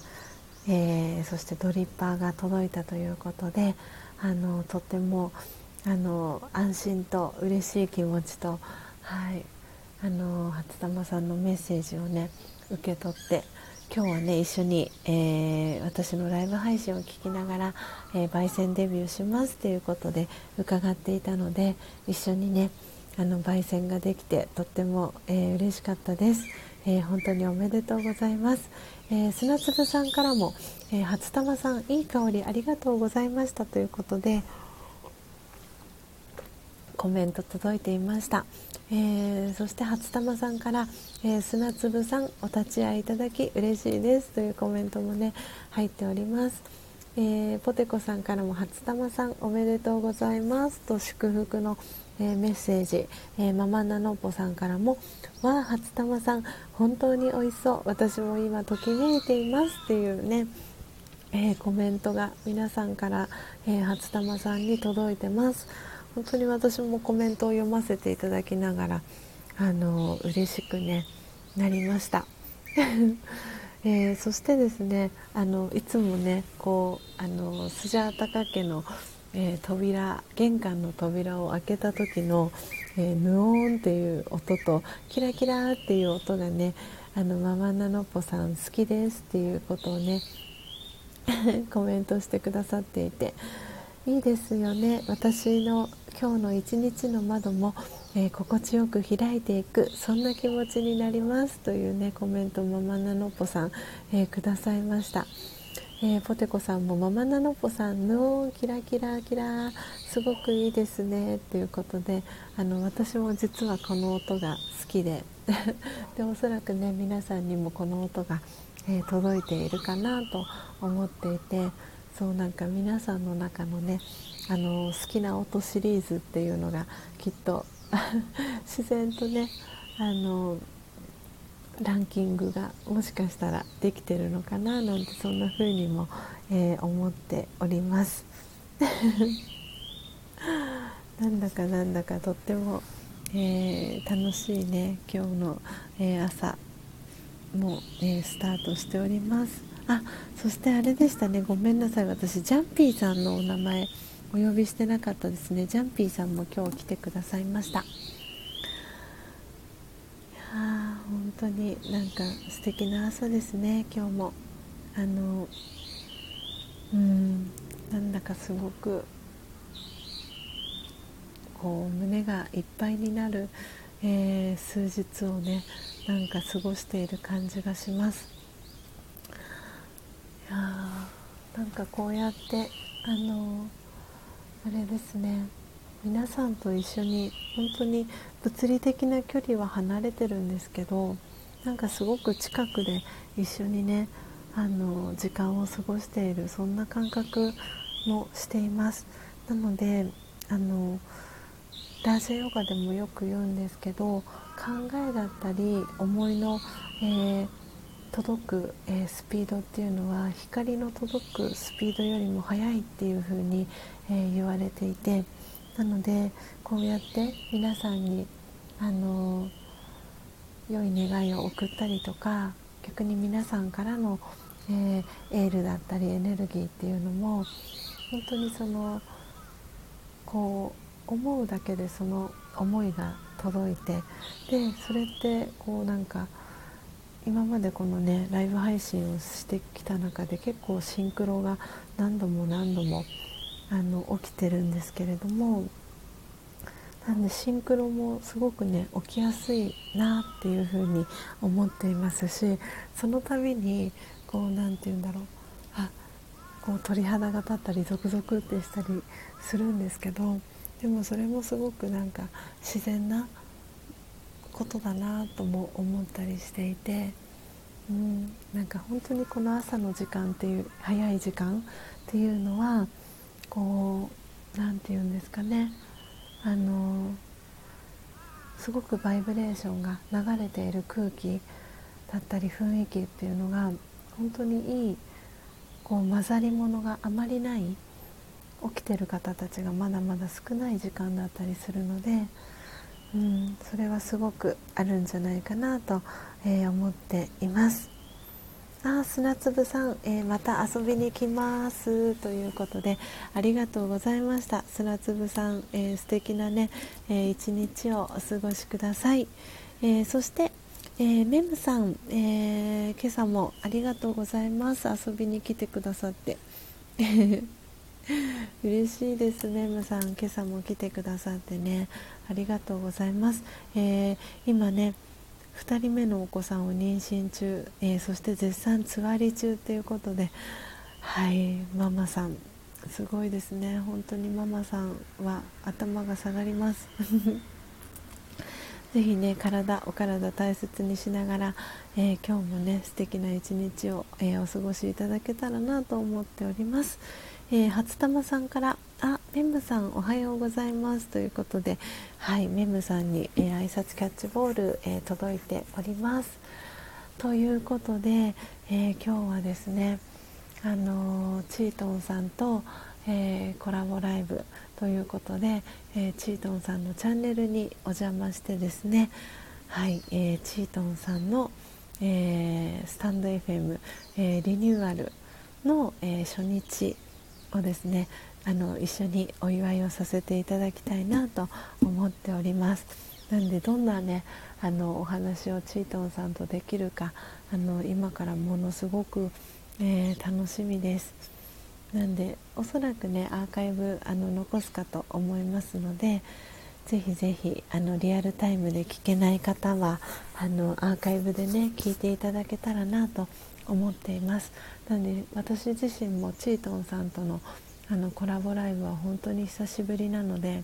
えー、そしてドリッパーが届いたということであのとてもあの安心と嬉しい気持ちと、はい、あの初玉さんのメッセージをね受け取って今日はね一緒に、えー、私のライブ配信を聞きながら、えー、焙煎デビューしますということで伺っていたので一緒にねあの焙煎ができてとっても、えー、嬉しかったです。えー、本当におめでとうございます、えー、砂粒さんからも、えー、初玉さんいい香りありがとうございましたということでコメント届いていました、えー、そして初玉さんから、えー、砂粒さんお立ち会いいただき嬉しいですというコメントもね入っております、えー、ポテコさんからも初玉さんおめでとうございます。と祝福のえー、メッセージ、えー、ママナノポさんからも「わあ初玉さん本当に美味しそう。私も今ときめいています」っていうね、え、コメントが皆さんから、え初玉さんに届いてます。本当に私もコメントを読ませていただきながらあの嬉しくねなりました。えー、そしてですねあのいつもねこうあのスジャータカ家のえー、扉玄関の扉を開けた時の、えー、ヌオーンっていう音とキラキラっていう音がねあのママナノポさん好きですっていうことをね コメントしてくださっていていいですよね。私の今日の一日の窓も、えー、心地よく開いていくそんな気持ちになります。というねコメントママナノポさん、えくださいました。えー、ポテコさんもママナノポさんのキラキラキラすごくいいですね。ということであの私も実はこの音が好きで でおそらくね皆さんにもこの音が、え、届いているかなと思っていてそうなんか皆さんの中のねあの好きな音シリーズっていうのがきっと 自然とねあのランキングがもしかしたらできてるのかななんてそんな風にも、えー、思っております。なんだかなんだかとっても、えー、楽しいね今日の、えー、朝もう、えスタートしております。あそしてあれでしたね。ごめんなさい。私ジャンピーさんのお名前お呼びしてなかったですね。ジャンピーさんも今日来てくださいました。あ本当になんか素敵な朝ですね。今日も。あのうんなんだかすごくこう胸がいっぱいになる、えー、数日をねなんか過ごしている感じがします。やなんかこうやってあのあれですね。皆さんと一緒に本当に物理的な距離は離れてるんですけどなんかすごく近くで一緒にねあの時間を過ごしているそんな感覚もしています。なのであのラージヨガでもよく言うんですけど考えだったり思いの、えー、届く、えー、スピードっていうのは光の届くスピードよりも速いっていうふうに、えー、言われていてなのでこうやって皆さんにあの良い願いを送ったりとか逆に皆さんからの、え、エールだったりエネルギーっていうのも本当にそのこう思うだけでその思いが届いてでそれってこうなんか今までこのねライブ配信をしてきた中で結構シンクロが何度も何度もあの起きてるんですけれどもなんでシンクロもすごくね起きやすいなっていうふうに思っていますしその度にこう何て言うんだろうあこう鳥肌が立ったりゾクゾクってしたりするんですけどでもそれもすごくなんか自然なことだなとも思ったりしていて、うん、なんか本当にこの朝の時間っていう早い時間っていうのはこう何て言うんですかね。あのすごくバイブレーションが流れている空気だったり雰囲気っていうのが本当にいいこう混ざり物があまりない起きてる方たちがまだまだ少ない時間だったりするので、うん、それはすごくあるんじゃないかなと、えー、思っています。あ砂粒さん、えー、また遊びに来ますということでありがとうございました。砂粒さん、えー、素敵なね、えー、一日をお過ごしください、えー、そして、えー、メムさん、え今朝もありがとうございます。遊びに来てくださって。嬉しいですメムさん。今朝も来てくださってね。ありがとうございます、え今ね2人目のお子さんを妊娠中、えー、そして絶賛つわり中ということではいママさんすごいですね。本当にママさんは頭が下がります。ぜひね体お体大切にしながら、えー、今日もね素敵な一日を、えー、お過ごしいただけたらなと思っております、えー、初玉さんからあメムさんおはようございます。ということではいメムさんに、えー、挨拶キャッチボール、えー、届いております。ということで、えー、今日はですねあのチートンさんと、えコラボライブということで、えチートンさんのチャンネルにお邪魔してですねはい、えチートンさんの、えスタンド FM、えリニューアルの、え初日をですねあの一緒にお祝いをさせていただきたいなと思っております。なんでどんなねあのお話をチートンさんとできるかあの今からものすごく、えー、楽しみです。なんでおそらくねアーカイブあの残すかと思いますのでぜひぜひあのリアルタイムで聞けない方はあのアーカイブでね聞いていただけたらなと思っています。なので私自身もチートンさんとのあのコラボライブは本当に久しぶりなので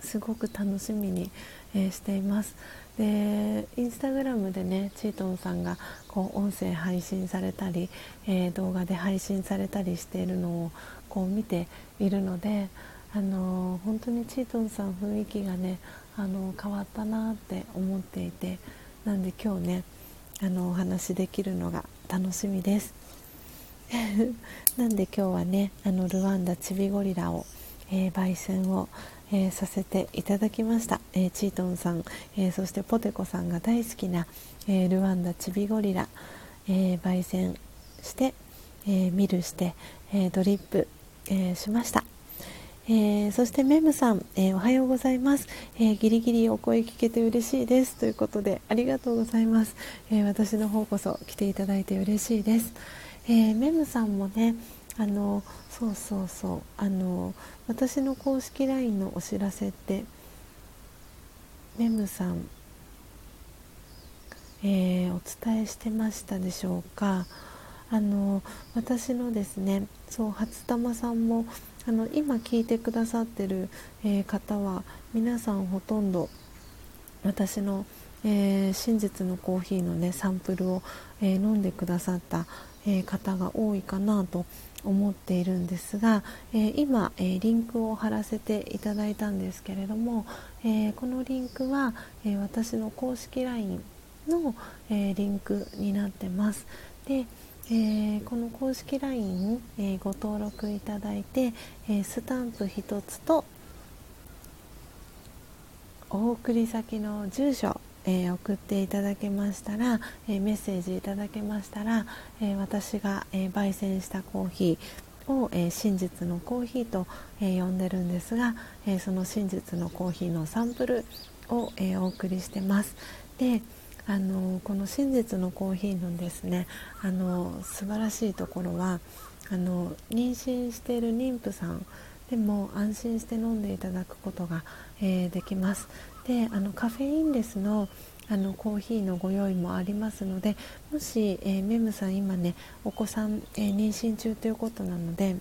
すごく楽しみに、えー、していますでインスタグラムでねチートンさんがこう音声配信されたり、えー、動画で配信されたりしているのをこう見ているのであのー、本当にチートンさん雰囲気がねあの変わったなって思っていてなんで今日ねあのお話できるのが楽しみです。なんで今日はねあのルワンダチビゴリラを、えー、焙煎を、えー、させていただきました、えー、チートンさん、えそしてポテコさんが大好きな、えルワンダチビゴリラ、え焙煎して、えミルして、えドリップ、えしました。えー、そしてメムさん、えー、おはようございます、えー、ギリギリお声聞けて嬉しいです。ということでありがとうございます、え私の方こそ来ていただいて嬉しいです、えー、メムさんもねあのそうそうそうあの私の公式 LINE のお知らせってメムさん、えー、お伝えしてましたでしょうか。あの私のですねそう初玉さんもあの今聞いてくださってる、えー、方は皆さんほとんど私の、えー、真実のコーヒーのねサンプルを、え、飲んでくださった、え方が多いかなと思っているんですが、え今、えリンクを貼らせていただいたんですけれども、えこのリンクは、え私の公式 LINE の、えリンクになってます。でえー、この公式 LINE、えー、ご登録いただいて、えー、スタンプ1つとお送り先の住所、え送っていただけましたら、えメッセージいただけましたら、え私が、え焙煎したコーヒーを、え真実のコーヒーと、え呼んでるんですが、えその真実のコーヒーのサンプルを、えお送りしてます。であのこの真実のコーヒーのですねあの素晴らしいところはあの妊娠している妊婦さんでも安心して飲んでいただくことが、えー、できますであのカフェインレスのあのコーヒーのご用意もありますのでもし、えー、メムさん今ねお子さん、えー、妊娠中ということなので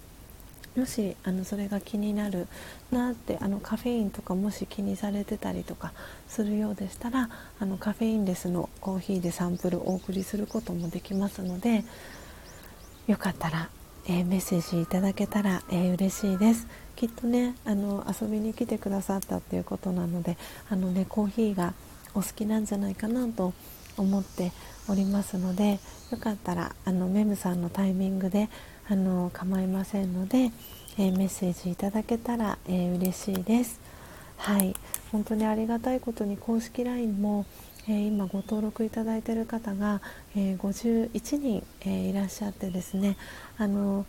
もしあのそれが気になるなってあのカフェインとかもし気にされてたりとかするようでしたらあのカフェインレスのコーヒーでサンプルお送りすることもできますのでよかったら、えー、メッセージいただけたら、えー、嬉しいです。きっとねあの遊びに来てくださったっていうことなのであの、ね、コーヒーがお好きなんじゃないかなと思っておりますのでよかったらあのメムさんのタイミングであの構いませんので、えー、メッセージいただけたら、えー、嬉しいです。はい。本当にありがたいことに公式 LINE も、えー、今ご登録いただいている方が、え51人、えいらっしゃってですねあの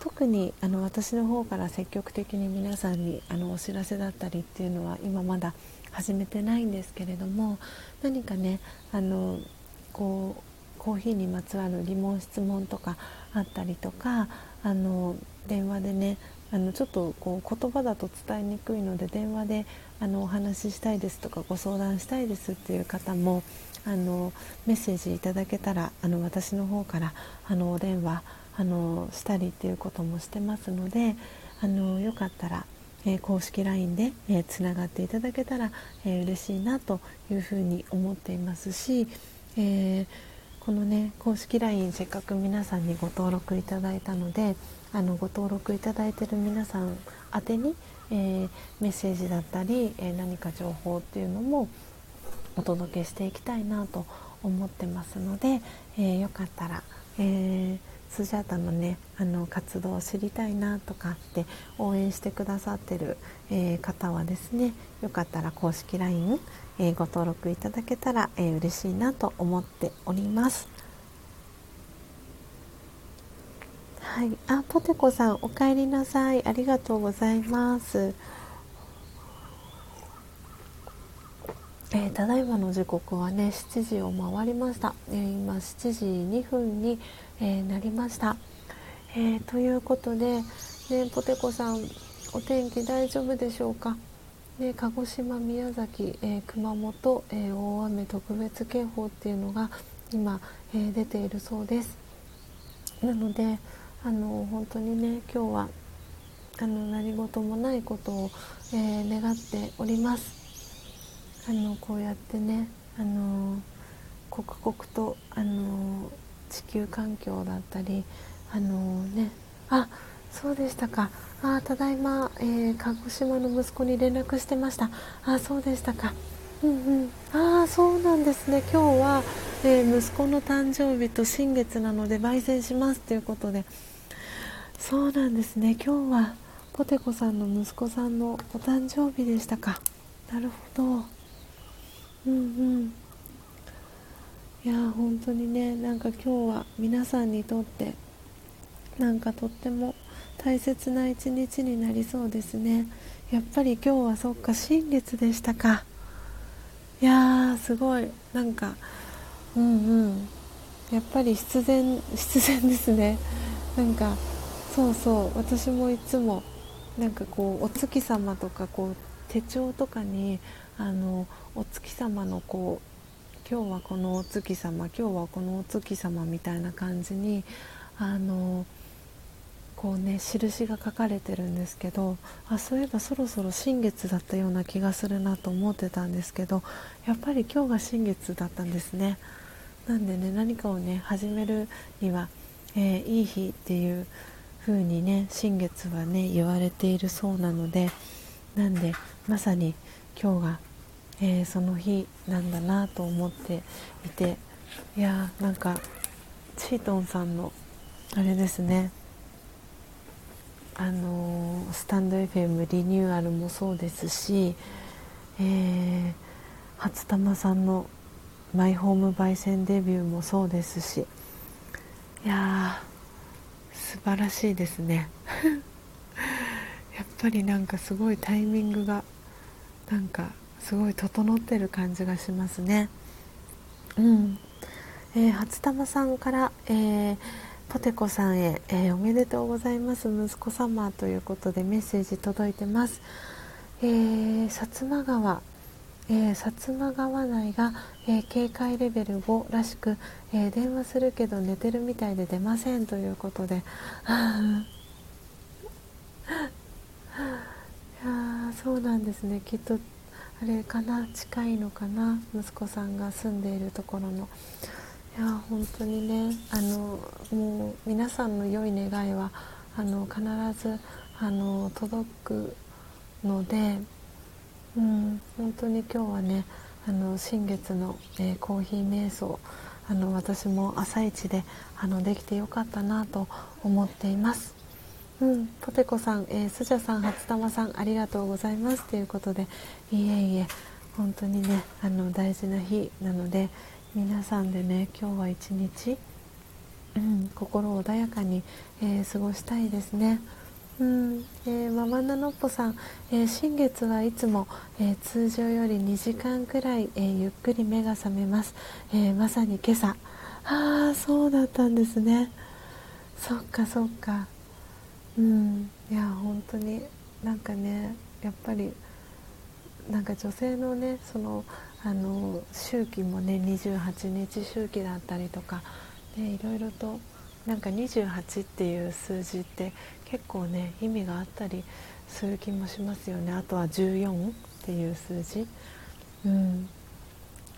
特にあの私の方から積極的に皆さんにあのお知らせだったりっていうのは今まだ始めてないんですけれども何かねあのこうコーヒーにまつわる疑問質問とかあったりとかあの電話でねあのちょっとこう言葉だと伝えにくいので電話であのお話ししたいですとかご相談したいですっていう方もあのメッセージいただけたらあの私の方からあのお電話あのしたりっていうこともしてますのであのよかったら、えー、公式 LINE でつな、がっていただけたら、えー、嬉しいなというふうに思っていますし、えーこのね公式 LINE せっかく皆さんにご登録いただいたのであのご登録いただいてる皆さん宛てに、えー、メッセージだったり、えー、何か情報っていうのもお届けしていきたいなと思ってますので、えー、よかったら、えスジャータのねあの活動を知りたいなとかって応援してくださってる、えー、方はですねよかったら公式 LINE、えー、ご登録いただけたら、えー、嬉しいなと思っております。はい、あポテコさんお帰りなさいありがとうございます。えー、ただいまの時刻はね7時を回りました、えー、今7時2分に、えー、なりました、えということで、ね、ポテコさんお天気大丈夫でしょうか、ね、鹿児島宮崎、え熊本、え大雨特別警報っていうのが今、え出ているそうです。なのであの本当にね今日はあの何事もないことを、え願っております。あのこうやってねあの刻々とあの地球環境だったりあのねあそうでしたか。あただいま、えー、鹿児島の息子に連絡してました。あそうでしたか。うんうん。ああそうなんですね。今日は、えー、息子の誕生日と新月なので焙煎しますということで。そうなんですね。今日はポテコさんの息子さんのお誕生日でしたか。なるほど。うんうん。いや本当にねなんか今日は皆さんにとってなんかとっても大切な一日になりそうですね。やっぱり今日はそっか新月でしたか。いやーすごい。なんかうんうん。やっぱり必然 必然ですね。なんかそうそう。私もいつもなんかこうお月様とかこう手帳とかにあのお月様のこう今日はこのお月様今日はこのお月様みたいな感じにあのこうね印が書かれてるんですけどあそういえばそろそろ新月だったような気がするなと思ってたんですけどやっぱり今日が新月だったんですね。なんでね何かをね始めるには、えー、いい日っていう風にね新月はね言われているそうなのでなんでまさに今日が、えー、その日なんだなと思っていていやーなんかチートンさんのあれですね。あのー、スタンド FM リニューアルもそうですし、えー、初玉さんのマイホーム焙煎デビューもそうですしいやー素晴らしいですね。やっぱりなんかすごいタイミングがなんかすごい整ってる感じがしますね。うん、えー、初玉さんから、えーポテコさんへ、えー、おめでとうございます。息子様ということでメッセージ届いてます、えー、薩摩川、えー、薩摩川内が、え警戒レベル5らしく、え電話するけど寝てるみたいで出ませんということで。いやそうなんですね。きっとあれかな？近いのかな？息子さんが住んでいるところの。いや本当にねあのもう皆さんの良い願いはあの必ずあの届くので、うん、本当に今日はねあの新月の、えー、コーヒー瞑想あの私も朝一であのできてよかったなと思っています。うん、ポテコさん、えー、スジャさん、初玉さんありがとうございます。ということでいえいえ本当にねあの大事な日なので、皆さんでね今日は一日、うん、心穏やかに、えー、過ごしたいですね。うん。えー、ママナノッポさん、えー、新月はいつも、えー、通常より2時間くらい、えゆっくり目が覚めます、えまさに今朝。ああそうだったんですね。そっかそっか。うん。いや本当になんかねやっぱりなんか女性のねそのあの周期もね28日周期だったりとかでいろいろとなんか28っていう数字って結構ね意味があったりする気もしますよね。あとは14っていう数字。うん。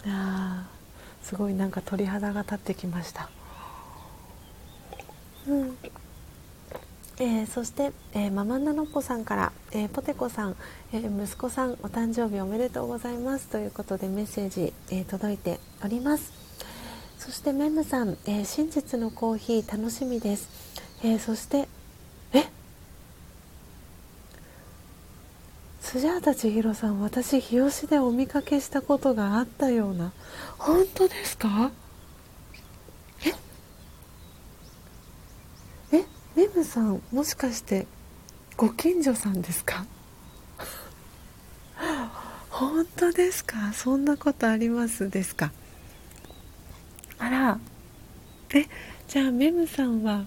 あすごいなんか鳥肌が立ってきました。うん。えー、そして、えー、ママンナノッポさんから、えー、ポテコさん、え息子さんお誕生日おめでとうございます。ということでメッセージ、え届いております。そしてメムさん、え真実のコーヒー楽しみです、えそしてえ？スジャータ千尋さん私日吉でお見かけしたことがあったような。本当ですか？メムさんもしかしてご近所さんですか？本当ですか？そんなことありますですか？あらえじゃあメムさんは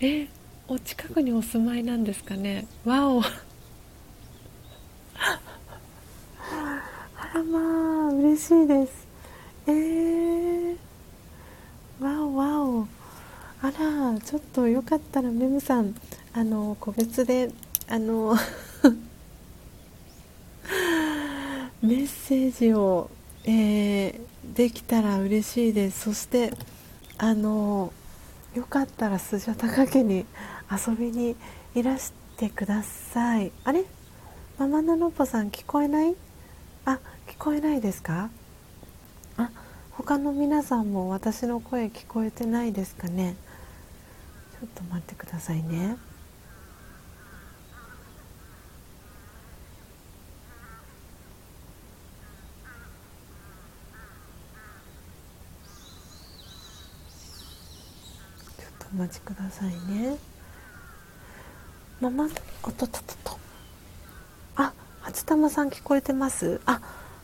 えお近くにお住まいなんですかね？わお。あらまあ嬉しいです。えー、わおわお。あらちょっとよかったらメムさんあの個別であの メッセージを、えー、できたら嬉しいです。そしてあのよかったらスジャタカ家に遊びにいらしてください。あれ？ママナノポさん聞こえない？あ聞こえないですか？あ他の皆さんも私の声聞こえてないですかね？っと待ってくださいね。ちょっとお待ちくださいね。ママおっととと。あ初玉さん聞こえてます。あ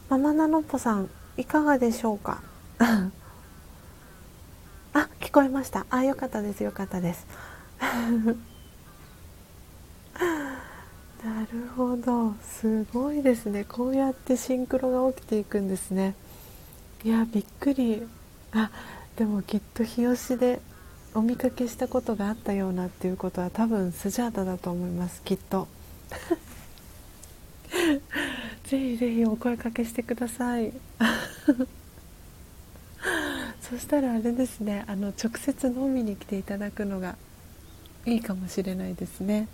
ママナノッポさんいかがでしょうか？あ聞こえました。あよかったです。よかったです。なるほど。すごいですね。こうやってシンクロが起きていくんですね。いやびっくり。あでもきっと日吉でお見かけしたことがあったようなっていうことは多分スジャータだと思います。きっと。ぜひぜひお声かけしてください。そしたらあれですねあの直接飲みに来ていただくのがいいかもしれないですね。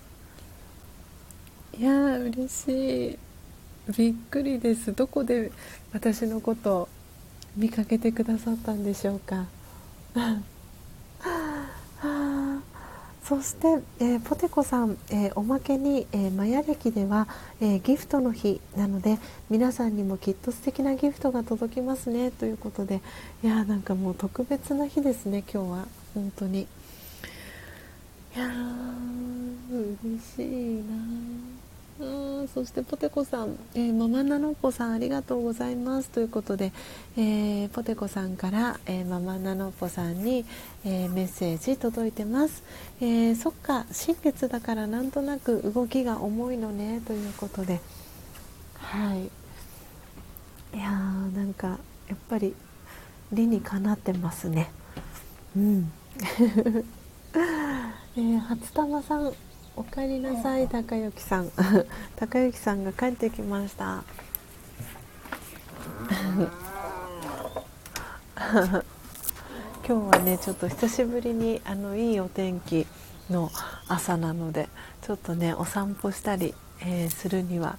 いやー嬉しい。びっくりです。どこで私のことを見かけてくださったんでしょうか。そして、えー、ポテコさん、えー、おまけに、えー、マヤ歴では、えギフトの日なので皆さんにもきっと素敵なギフトが届きますねということでいやなんかもう特別な日ですね今日は。本当に。いやー嬉しいなあそしてポテコさん、えー、ママナノッポさんありがとうございます。ということで、えー、ポテコさんから、えー、ママナノッポさんに、えメッセージ届いてます、えそっか新月だからなんとなく動きが重いのねということで。はい。いやーなんかやっぱり理にかなってますね。うん。えー、初玉さん。おかえりなさい高之さん。高之さんが帰ってきました。今日はねちょっと久しぶりにあのいいお天気の朝なのでちょっとねお散歩したり、えー、するには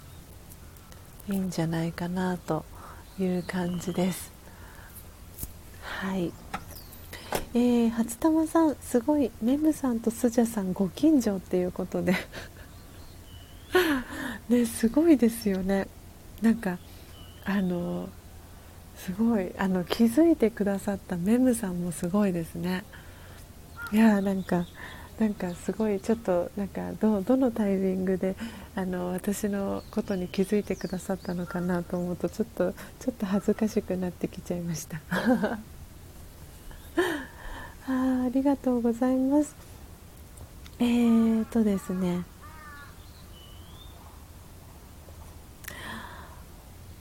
いいんじゃないかなという感じです。はい。えー、初玉さんすごいメムさんとスジャさんご近所っていうことで。ねすごいですよね。なんかあのすごいあの気づいてくださったメムさんもすごいですね。いやーなんかなんかすごいちょっとなんかどどのタイミングであの私のことに気づいてくださったのかなと思うとちょっとちょっと恥ずかしくなってきちゃいました。あありがとうございます。えーとですね。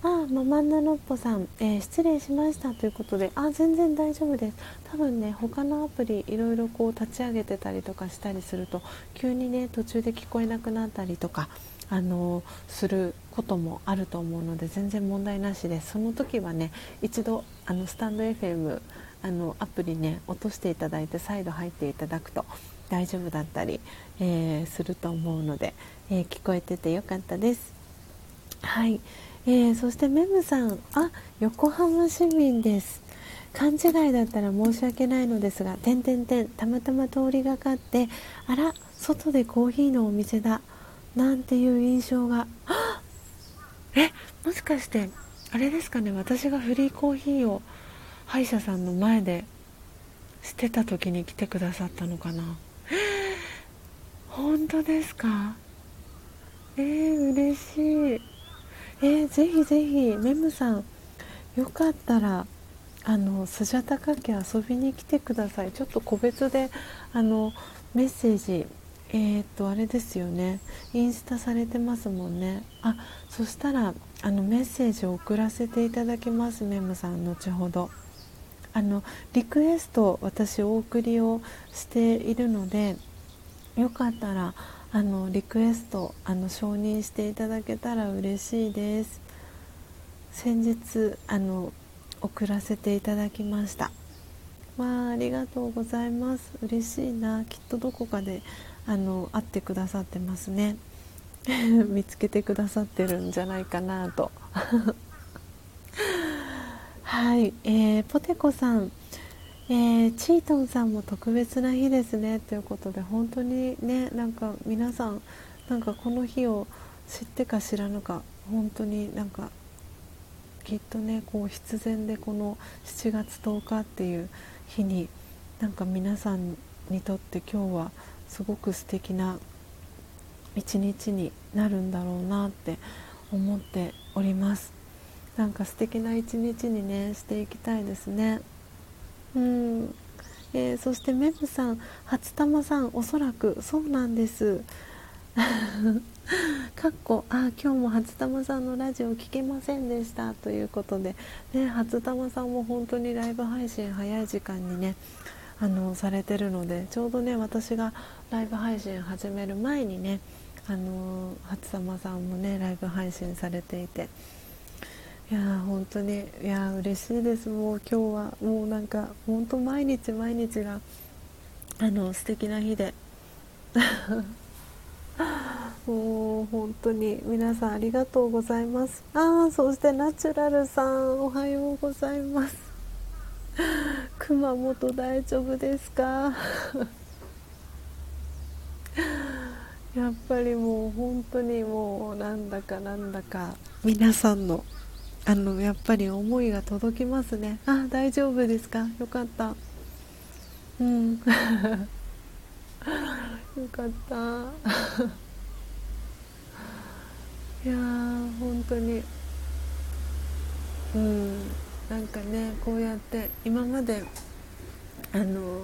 あママンナノッポさん、えー、失礼しましたということで。あ全然大丈夫です。多分ね他のアプリいろいろこう立ち上げてたりとかしたりすると急にね途中で聞こえなくなったりとかあのすることもあると思うので全然問題なしです。その時はね一度あのスタンド FM あのアプリね落としていただいて再度入っていただくと大丈夫だったり、えー、すると思うので、えー、聞こえててよかったです。はい、えー、そしてメムさん。あ横浜市民です。勘違いだったら申し訳ないのですが点点点たまたま通りがかってあら外でコーヒーのお店だなんていう印象が。えもしかしてあれですかね私がフリーコーヒーを歯医者さんの前で捨てた時に来てくださったのかな。本当ですか？えー、嬉しい。えー、ぜひぜひメムさんよかったらあのスジャタカ家遊びに来てください。ちょっと個別であのメッセージえー、っとあれですよね。インスタされてますもんね。あそしたらあのメッセージを送らせていただきますメムさん後ほど。あのリクエスト私お送りをしているのでよかったらあのリクエストあの承認していただけたら嬉しいです。先日あの送らせていただきました。まあありがとうございます。嬉しいな。きっとどこかであの会ってくださってますね。見つけてくださってるんじゃないかなと。はい、えー、ポテコさん、えー、チートンさんも特別な日ですねということで本当にねなんか皆さんなんかこの日を知ってか知らぬか本当になんかきっとねこう必然でこの7月10日っていう日になんか皆さんにとって今日はすごく素敵な一日になるんだろうなって思っております。なんか素敵な一日にねしていきたいですね。うん、えー、そしてメムさん初玉さんおそらくそうなんです。かっこあ今日も初玉さんのラジオ聞けませんでした。ということで、ね、初玉さんも本当にライブ配信早い時間にねあのされてるのでちょうどね私がライブ配信始める前にねあの初様さんもねライブ配信されていていや本当にいや嬉しいです。もう今日はもうなんか本当毎日毎日があの素敵な日で。もう本当に皆さんありがとうございます。ああそしてナチュラルさんおはようございます。熊本大丈夫ですか？やっぱりもう本当にもうなんだかなんだか皆さんのあのやっぱり思いが届きますね。あ大丈夫ですか？よかった。うん。よかった。いやー本当に。うん。なんかねこうやって今まであの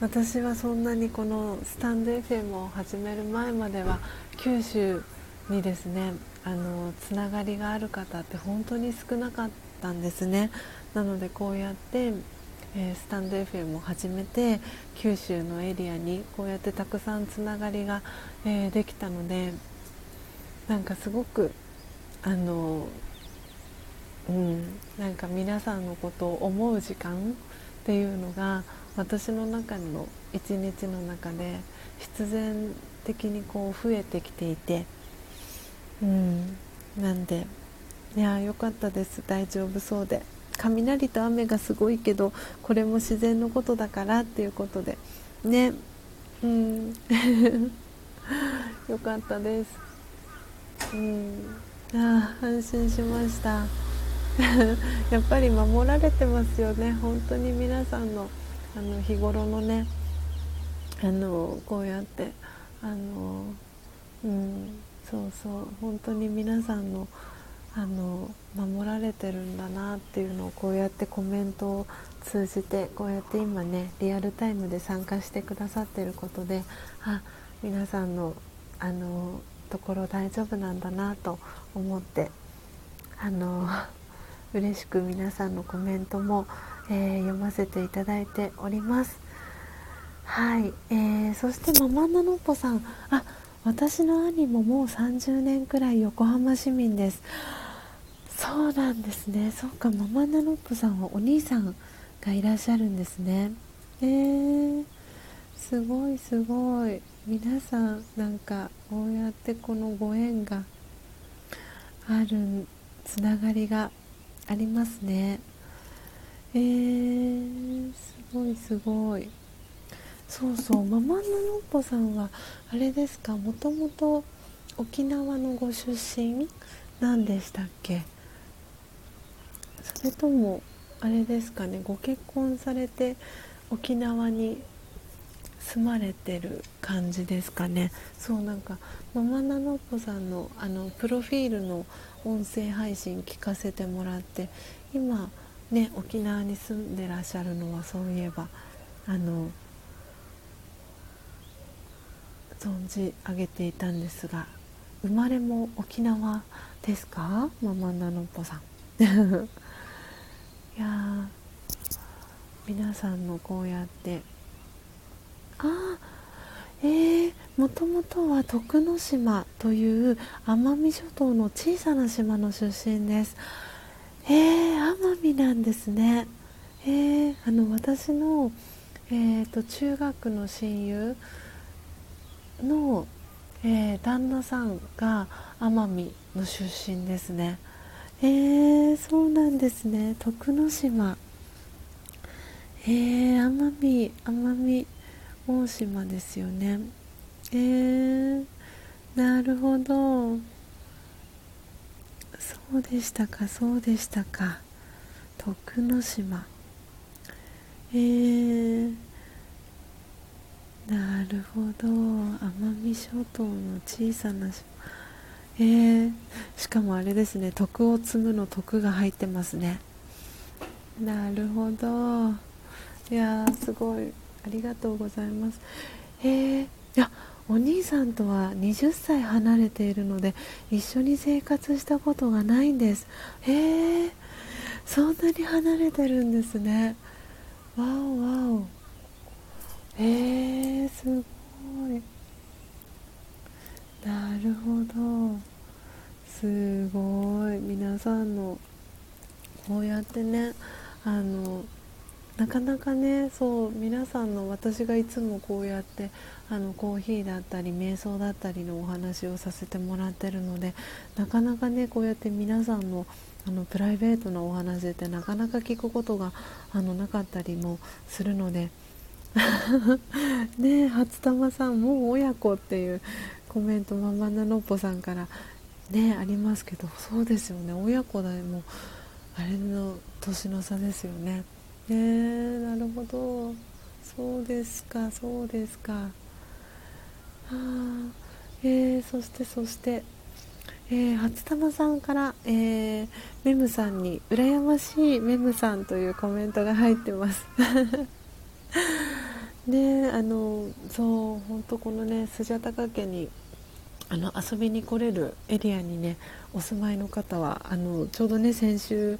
私はそんなにこのスタンド FM を始める前までは九州にですねあのつながりがある方って本当に少なかったんですね。なのでこうやって、えー、スタンド FM を始めて九州のエリアにこうやってたくさんつながりが、えー、できたのでなんかすごくあのうんなんか皆さんのことを思う時間っていうのが私の中の一日の中で必然的にこう増えてきていてうん。なんでいやよかったです。大丈夫そうで。雷と雨がすごいけどこれも自然のことだからっていうことで。ね。うん。よかったです。うん。あ安心しました。やっぱり守られてますよね。本当に皆さんのあの日頃のねあのこうやってあのうん。そうそう。本当に皆さんのあの守られてるんだなっていうのをこうやってコメントを通じてこうやって今ねリアルタイムで参加してくださってることであ皆さんのあのところ大丈夫なんだなと思ってあの 嬉しく皆さんのコメントも、えー、読ませていただいております。はい、えー、そしてママナノッポさん。あ私の兄ももう30年くらい横浜市民です。そうなんですね。そうかママナノップさんはお兄さんがいらっしゃるんですね。えー、すごいすごい。皆さんなんかこうやってこのご縁があるつながりがありますね。えー、すごいすごい。そうそうママののっぽさんはあれですか？もともと沖縄のご出身なんでしたっけ？それともあれですかね？ご結婚されて沖縄に住まれてる感じですかね？そうなんかママナノッポさんのあのプロフィールの音声配信聞かせてもらって今ね沖縄に住んでらっしゃるのはそういえばあの存じ上げていたんですが生まれも沖縄ですか？ママナノポさん。いや皆さんのこうやって。あえー、もともとは徳之島という奄美諸島の小さな島の出身です。えー、奄美なんですね。えー、あの私の、えーと中学の親友の、えー、旦那さんが奄美の出身ですね。えー、そうなんですね。徳之島。えー、奄美奄美大島ですよね。えー、なるほど。そうでしたかそうでしたか。徳之島。えーなるほど。奄美諸島の小さな島。えー、しかもあれですね。徳を積むの徳が入ってますね。なるほど。いやすごい。ありがとうございます。えー、いやお兄さんとは20歳離れているので一緒に生活したことがないんです。へえそんなに離れてるんですね。わおわお。えー、すごい。なるほど。すごい。皆さんのこうやってねあのなかなかねそう皆さんの私がいつもこうやってあのコーヒーだったり瞑想だったりのお話をさせてもらってるのでなかなかねこうやって皆さんのあのプライベートなお話ってなかなか聞くことがあのなかったりもするので ねえ初玉さんもう親子っていうコメントままなのっぽさんからねありますけどそうですよね。親子でもあれの年の差ですよね。え、なるほど。そうですかそうですか。はあえー、そしてそしてえー、初玉さんから、えー、メムさんに「羨ましいメムさん」というコメントが入ってます。ねあのそう本当このねスジャタカ家にあの遊びに来れるエリアにねお住まいの方はあのちょうどね先週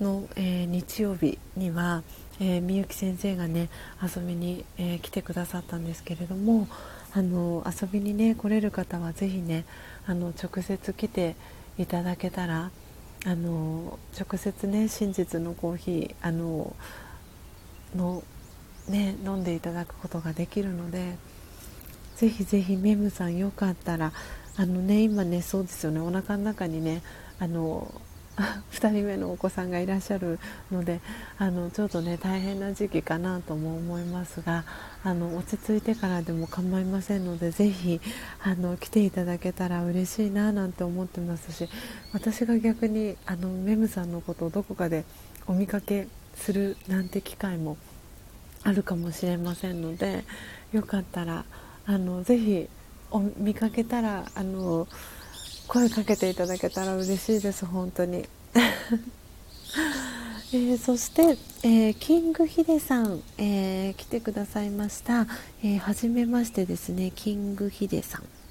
の、えー、日曜日には、え、みゆき先生がね遊びに、えー、来てくださったんですけれどもあの遊びにね来れる方はぜひねあの直接来ていただけたらあの直接ね真実のコーヒーあののね飲んでいただくことができるのでぜひぜひメムさんよかったらあのね今ねそうですよねお腹の中にねあの 2人目のお子さんがいらっしゃるのであのちょっとね大変な時期かなとも思いますがあの落ち着いてからでも構いませんのでぜひあの来ていただけたら嬉しいななんて思ってますし私が逆にあのメムさんのことをどこかでお見かけするなんて機会もあるかもしれませんのでよかったらあのぜひお見かけたらあの声かけていただけたら嬉しいです本当に、えー、そして、えー、キングヒデさん、えー、来てくださいました、えー、初めましてですねキングヒデさん。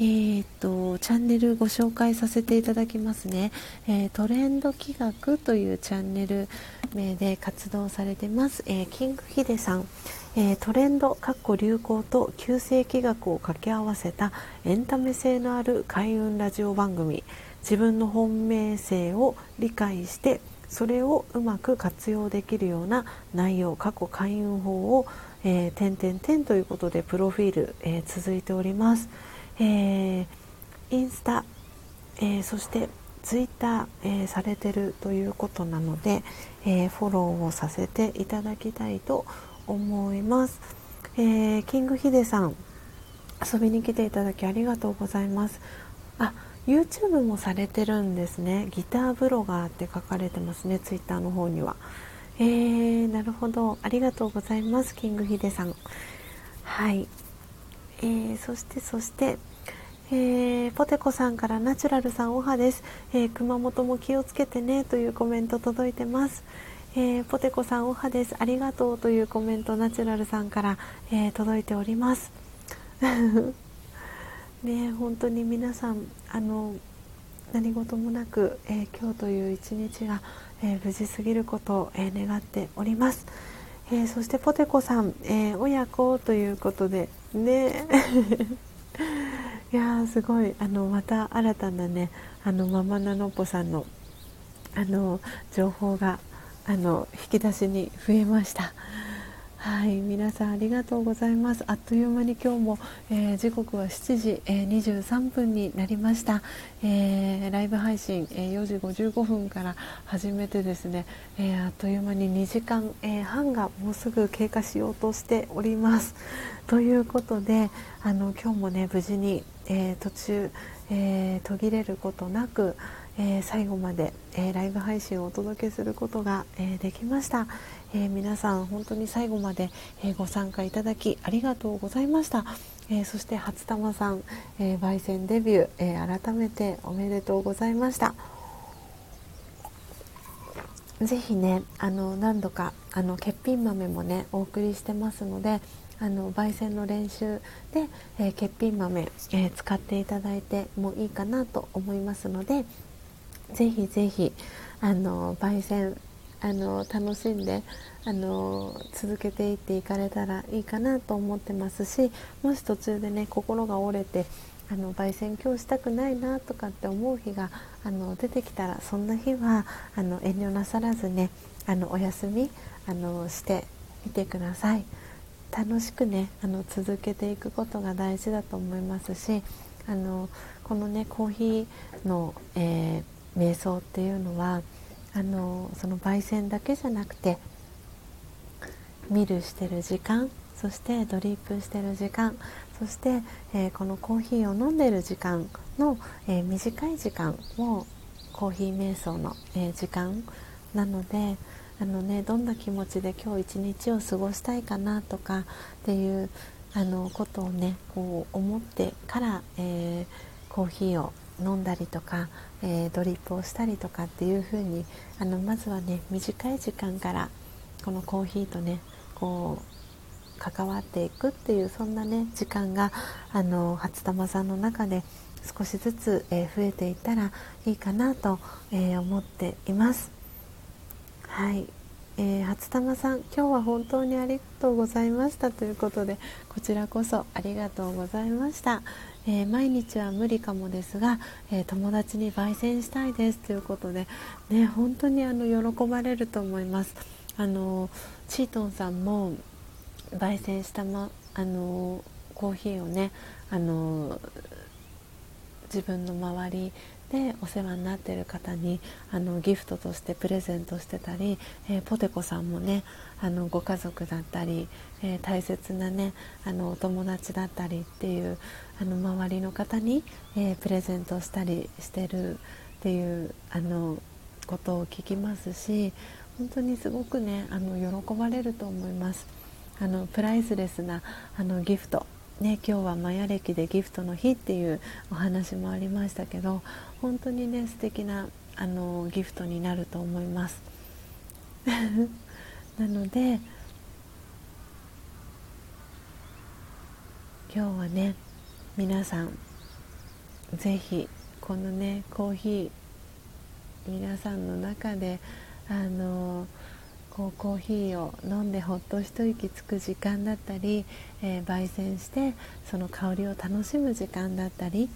えーと、チャンネルご紹介させていただきますね、えー、トレンド企画というチャンネル名で活動されてます、えー、キングヒデさん、えー、トレンドかっこ流行と旧世紀学を掛け合わせたエンタメ性のある開運ラジオ番組。自分の本命性を理解してそれをうまく活用できるような内容過去開運法を、えー、点々点ということでプロフィール、えー、続いております。えー、インスタ、えー、そしてツイッター、えー、されてるということなので、えフォローをさせていただきたいと思います、えキングヒデさん遊びに来ていただきありがとうございます。あ YouTube もされてるんですね。ギターブロガーって書かれてますねツイッターの方には。えー、なるほど。ありがとうございますキングヒデさん。はい。えー、そしてそして、えー、ポテコさんからナチュラルさんおはです、えー、熊本も気をつけてねというコメント届いてます、えポテコさんおはです。ありがとうというコメントナチュラルさんから、え届いております。ね本当に皆さんあの何事もなく、え今日という一日が、え無事過ぎることを、え願っております。えー、そしてポテコさん、えー、親子ということでね いやすごいあのまた新たなねあのママナノポさんのあの情報があの引き出しに増えました。はい皆さんありがとうございます。あっという間に今日も、えー、時刻は7時、えー、23分になりました、えー、ライブ配信、え4時55分から始めてですね、えあっという間に2時間、え半がもうすぐ経過しようとしております。ということであの今日もね無事に、え途中、え途切れることなく、え最後まで、えライブ配信をお届けすることが、えできました、えー、皆さん本当に最後まで、えー、ご参加いただきありがとうございました、えー、そして初玉さん、え焙煎デビュー、え改めておめでとうございました。ぜひねあの何度かあの欠品豆もねお送りしてますのであの焙煎の練習で、え欠品豆、え使っていただいてもいいかなと思いますのでぜひぜひあの焙煎あの楽しんであの続けていっていかれたらいいかなと思ってますしもし途中でね心が折れてあの焙煎今日したくないなとかって思う日があの出てきたらそんな日はあの遠慮なさらずねあのお休みあのしてみてください。楽しくねあの続けていくことが大事だと思いますしあのこのねコーヒーの、えー、瞑想っていうのはあのその焙煎だけじゃなくてミルしてる時間そしてドリップしてる時間そして、えー、このコーヒーを飲んでる時間の、えー、短い時間をコーヒー瞑想の、えー、時間なのであの、ね、どんな気持ちで今日一日を過ごしたいかなとかっていうあのことをねこう思ってから、えコーヒーを飲んだりとか、えドリップをしたりとかっていう風にあにまずはね短い時間からこのコーヒーとねこう関わっていくっていうそんなね時間があの初玉さんの中で少しずつ、えー、増えていったらいいかなと、えー、思っています。はい、えー、初玉さん今日は本当にありがとうございましたということでこちらこそありがとうございました、えー、毎日は無理かもですが、えー、友達に焙煎したいですということでね本当にあの喜ばれると思います。あのチートンさんも焙煎した、ま、あのコーヒーをねあの自分の周りでお世話になっている方にあのギフトとしてプレゼントしてたり、えー、ポテコさんもねあのご家族だったり、えー、大切なねあのお友達だったりっていうあの周りの方に、えー、プレゼントしたりしてるっていうあのことを聞きますし本当にすごくねあの喜ばれると思います。あのプライスレスなあのギフトね、今日はマヤ歴でギフトの日っていうお話もありましたけど本当にね素敵なあのギフトになると思いますなので今日はね皆さん是非このねコーヒー皆さんの中であのこうコーヒーを飲んでほっと一息つく時間だったり、えー、焙煎してその香りを楽しむ時間だったりっ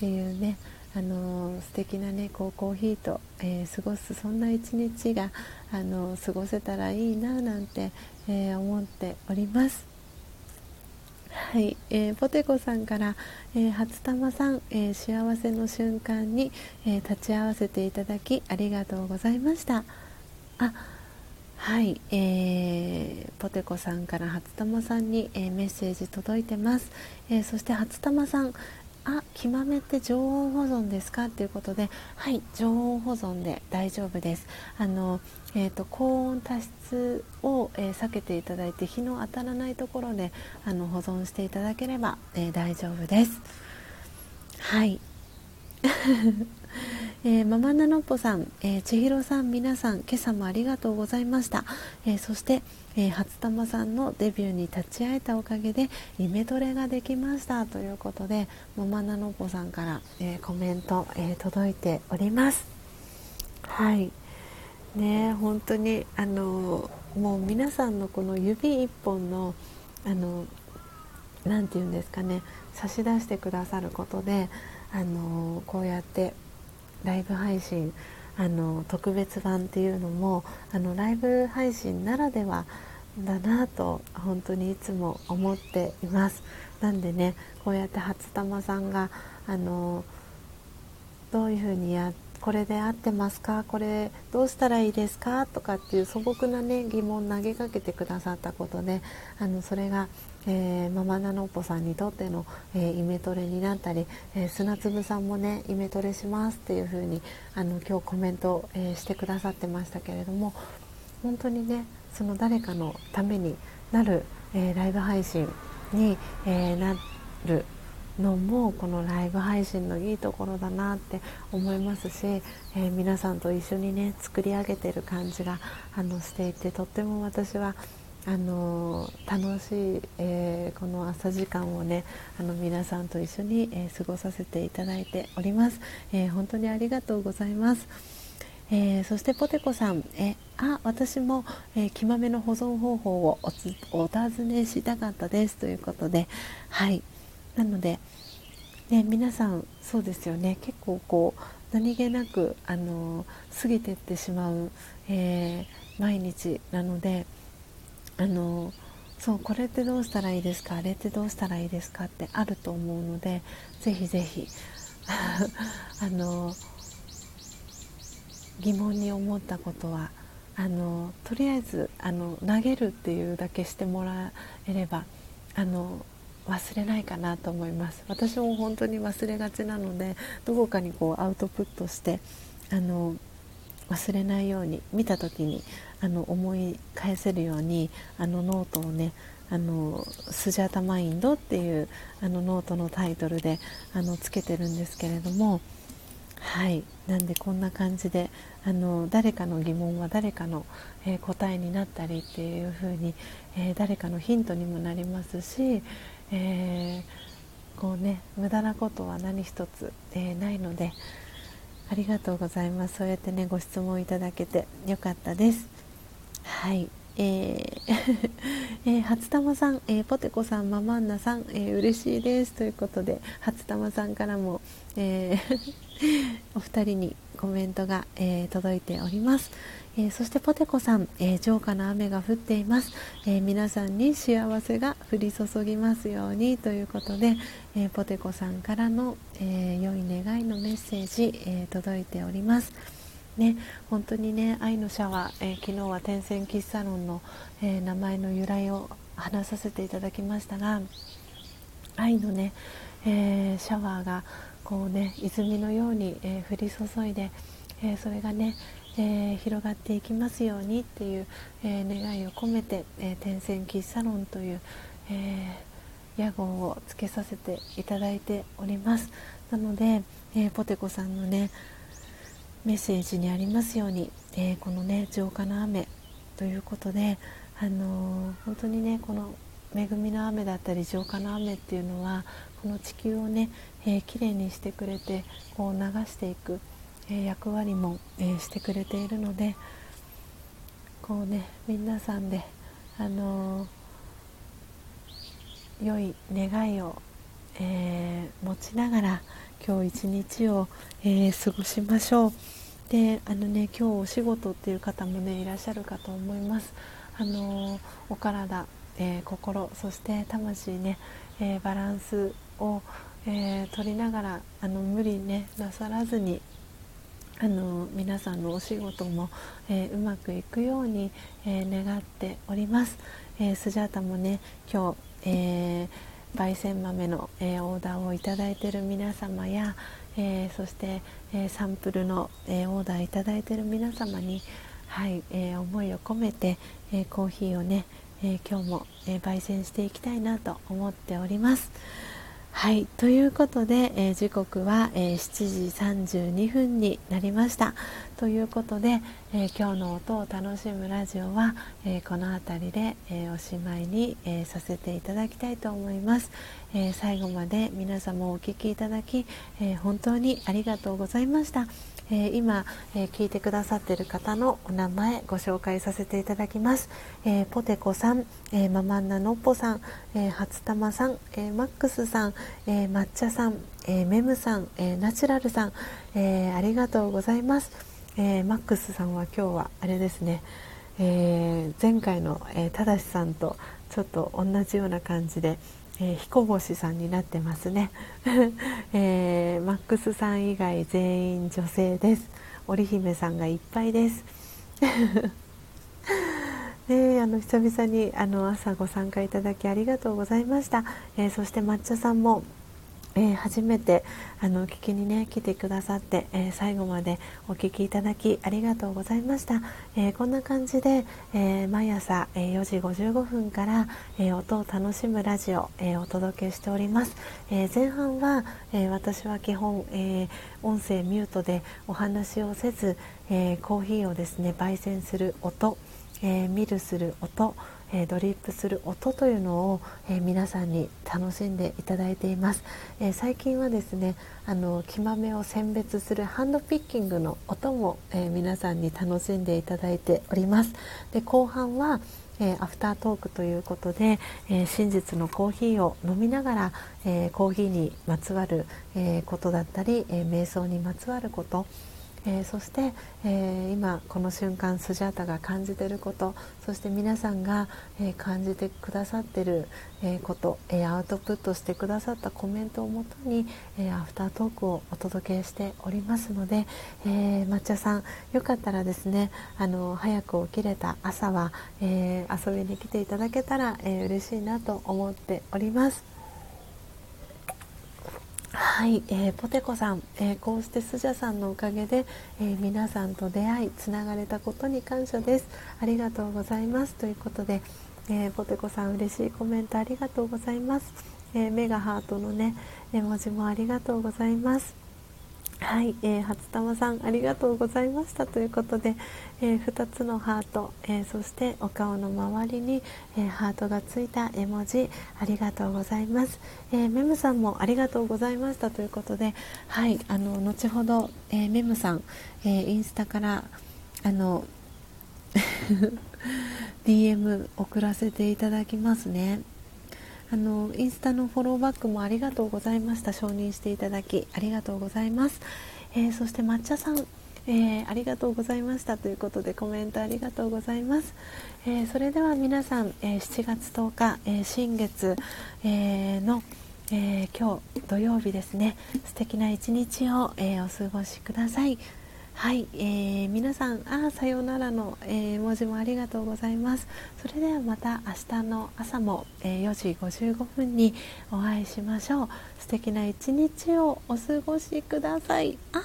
ていうねあの、素敵なねこうコーヒーと、えー、過ごすそんな一日が、あの、過ごせたらいいななんて、えー、思っております。はい、えー、ポテコさんから、えー、初玉さん、えー、幸せの瞬間に、え立ち会わせていただきありがとうございました。あはい、えー、ポテコさんから初玉さんに、えー、メッセージ届いてます、えー、そして初玉さんあ、きまめって常温保存ですか？っていうことではい常温保存で大丈夫です。あの、えーと、高温多湿を、えー、避けていただいて日の当たらないところであの保存していただければ、え大丈夫です。はい。えー、ママナノッポさん、えー、千尋さん、皆さん、今朝もありがとうございました。えー、そして、えー、初玉さんのデビューに立ち会えたおかげで、イメトレができましたということで、ママナノッポさんから、えコメント、え届いております。はい。ね本当に、あのもう皆さんのこの指一本の、あのなて言うんですかね、差し出してくださることで、あのこうやってライブ配信あの特別版っていうのもあのライブ配信ならではだなと本当にいつも思っています。なんでねこうやって初玉さんがあのどういうふうにやこれで合ってますか？これどうしたらいいですか？とかっていう素朴なね疑問投げかけてくださったことであのそれがえー、ママナノッポさんにとっての、えー、イメトレになったり、えー、砂粒さんもねイメトレしますっていう風にあの今日コメント、えしてくださってましたけれども本当にねその誰かのためになる、えライブ配信に、えなるのもこのライブ配信のいいところだなって思いますし、えー、皆さんと一緒にね作り上げてる感じがあのしていてとっても私はあの楽しい、えー、この朝時間をねあの皆さんと一緒に、えー、過ごさせていただいております、えー、本当にありがとうございます、えー、そしてポテコさん、えあ私も、えー、木豆の保存方法をお尋ねしたかったです。ということではい。なので、ね、皆さんそうですよね。結構こう何気なくあの過ぎていってしまう、えー、毎日なのであのそうこれってどうしたらいいですか？あれってどうしたらいいですか？ってあると思うのでぜひぜひ あの疑問に思ったことはあのとりあえずあの投げるっていうだけしてもらえればあの忘れないかなと思います。私も本当に忘れがちなのでどこかにこうアウトプットしてあの忘れないように見た時にあの思い返せるようにあのノートをねあのスジャタマインドっていうあのノートのタイトルであのつけてるんですけれどもはい。なんでこんな感じであの誰かの疑問は誰かの、えー、答えになったりっていう風に、えー、誰かのヒントにもなりますし、えー、こうね無駄なことは何一つ、えないのでありがとうございます。そうやってねご質問いただけてよかったです。はい。えー えー、初玉さん、えー、ポテコさん、ママンナさん、えー、嬉しいです。ということで初玉さんからも、えー、お二人にコメントが、えー、届いております、えー、そしてポテコさん、えー、浄化の雨が降っています、え皆さんに幸せが降り注ぎますようにということで、えポテコさんからの、え良い願いのメッセージ、え届いております。ね、本当にね愛のシャワー、え昨日は天線喫茶論の、え名前の由来を話させていただきましたが愛のね、えシャワーがこうね泉のように、え降り注いで、えそれがね、え広がっていきますようにっていう、え願いを込めて、え天線喫茶論という、え屋号をつけさせていただいております。なので、えポテコさんのねメッセージにありますように、えー、このね浄化の雨ということで、あのー、本当にねこの恵みの雨だったり浄化の雨っていうのはこの地球をね、えー、きれいにしてくれてこう流していく、えー、役割も、えー、してくれているのでこうね皆さんで、あの良い願いを、え持ちながら今日一日を、えー、過ごしましょう。であのね今日お仕事っていう方もねいらっしゃるかと思います。あのー、お体、えー、心そして魂ね、えバランスを、え取りながらあの無理ねなさらずにあの皆さんのお仕事も、えー、うまくいくように、えー、願っております、えー、スジャータもね今日、えー焙煎豆の、えー、オーダーをいただいている皆様や、えー、そして、えー、サンプルの、えオーダーいただいている皆様に、はいえ思いを込めて、えコーヒーをね、え今日も、え焙煎していきたいなと思っております。はいということで、えー、時刻は、えー、7時32分になりました。ということで、えー、今日の音を楽しむラジオは、えこの辺りで、えおしまいに、えさせていただきたいと思います、え最後まで皆様お聴きいただき、え本当にありがとうございました、えー、今、えー、聞いてくださっている方のお名前ご紹介させていただきます、えー、ポテコさん、えママンナのっぽさん、え初玉さん、えマックスさん、え抹茶さん、えメムさん、えナチュラルさん、えありがとうございます、えマックスさんは今日はあれですね、え前回の、えただしさんとちょっと同じような感じで、えー、彦星さんになってますね、えー、マックスさん以外全員女性です。織姫さんがいっぱいです。ね、あの久々にあの朝ご参加いただきありがとうございました、えー、そして抹茶さんもえー、初めてあの聞きにね来てくださって、えー、最後までお聞きいただきありがとうございました、えー、こんな感じで、え毎朝、え4時55分から、え音を楽しむラジオ、えお届けしております、え前半は、え私は基本、え音声ミュートでお話をせず、えコーヒーをですね焙煎する音えー、ミルする音えドリップする音というのを、え皆さんに楽しんでいただいています、え最近はですねあの木豆を選別するハンドピッキングの音も、え皆さんに楽しんでいただいております。で後半はえー、アフタートークということで、えー、真実のコーヒーを飲みながら、えー、コーヒーにまつわる、えことだったり、え瞑想にまつわること、えー、そして、えー、今この瞬間スジャータが感じてることそして皆さんが、えー、感じてくださってる、えこと、えアウトプットしてくださったコメントをもとに、えアフタートークをお届けしておりますので、え抹茶さんよかったらですねあの早く起きれた朝は、え遊びに来ていただけたら、えー、嬉しいなと思っております。はい、えー、ポテコさん、えー、こうしてスジャさんのおかげで、えー、皆さんと出会いつながれたことに感謝です。ありがとうございます。ということで、えポテコさん嬉しいコメントありがとうございます、えメガハートのね絵文字もありがとうございます。はい、えー、初玉さんありがとうございました。ということで、えー、2つのハート、えー、そしてお顔の周りに、えハートがついた絵文字ありがとうございます、えメムさんもありがとうございましたということではいあの後ほど、えメムさん、えインスタからあの DM 送らせていただきますね。あのインスタのフォローバックもありがとうございました。承認していただきありがとうございます、え、そして抹茶さん、えー、ありがとうございました。ということでコメントありがとうございます、えー、それでは皆さん、え7月10日、え新月、えのえ今日土曜日ですね。素敵な一日を、えお過ごしください。はい、えー、皆さん、あさようならの、えー、文字もありがとうございます。それではまた明日の朝も、えー、4時55分にお会いしましょう。素敵な一日をお過ごしください。あ、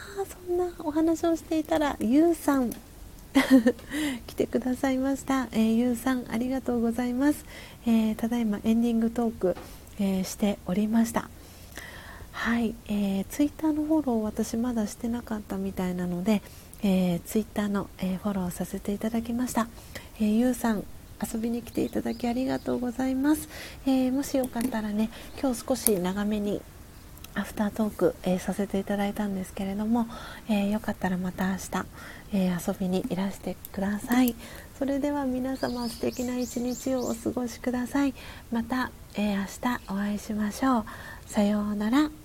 そんなお話をしていたら、ゆうさん。来てくださいました、えー、ゆうさんありがとうございます、え、ただいまエンディングトーク、え、しておりましたはい、えー、ツイッターのフォロー私まだしてなかったみたいなので、えー、ツイッターの、えー、フォローさせていただきました、えー、ゆうさん遊びに来ていただきありがとうございます、えー、もしよかったらね今日少し長めにアフタートーク、えー、させていただいたんですけれども、えー、よかったらまた明日、えー、遊びにいらしてください。それでは皆様素敵な一日をお過ごしください。また、え明日お会いしましょう。さようなら。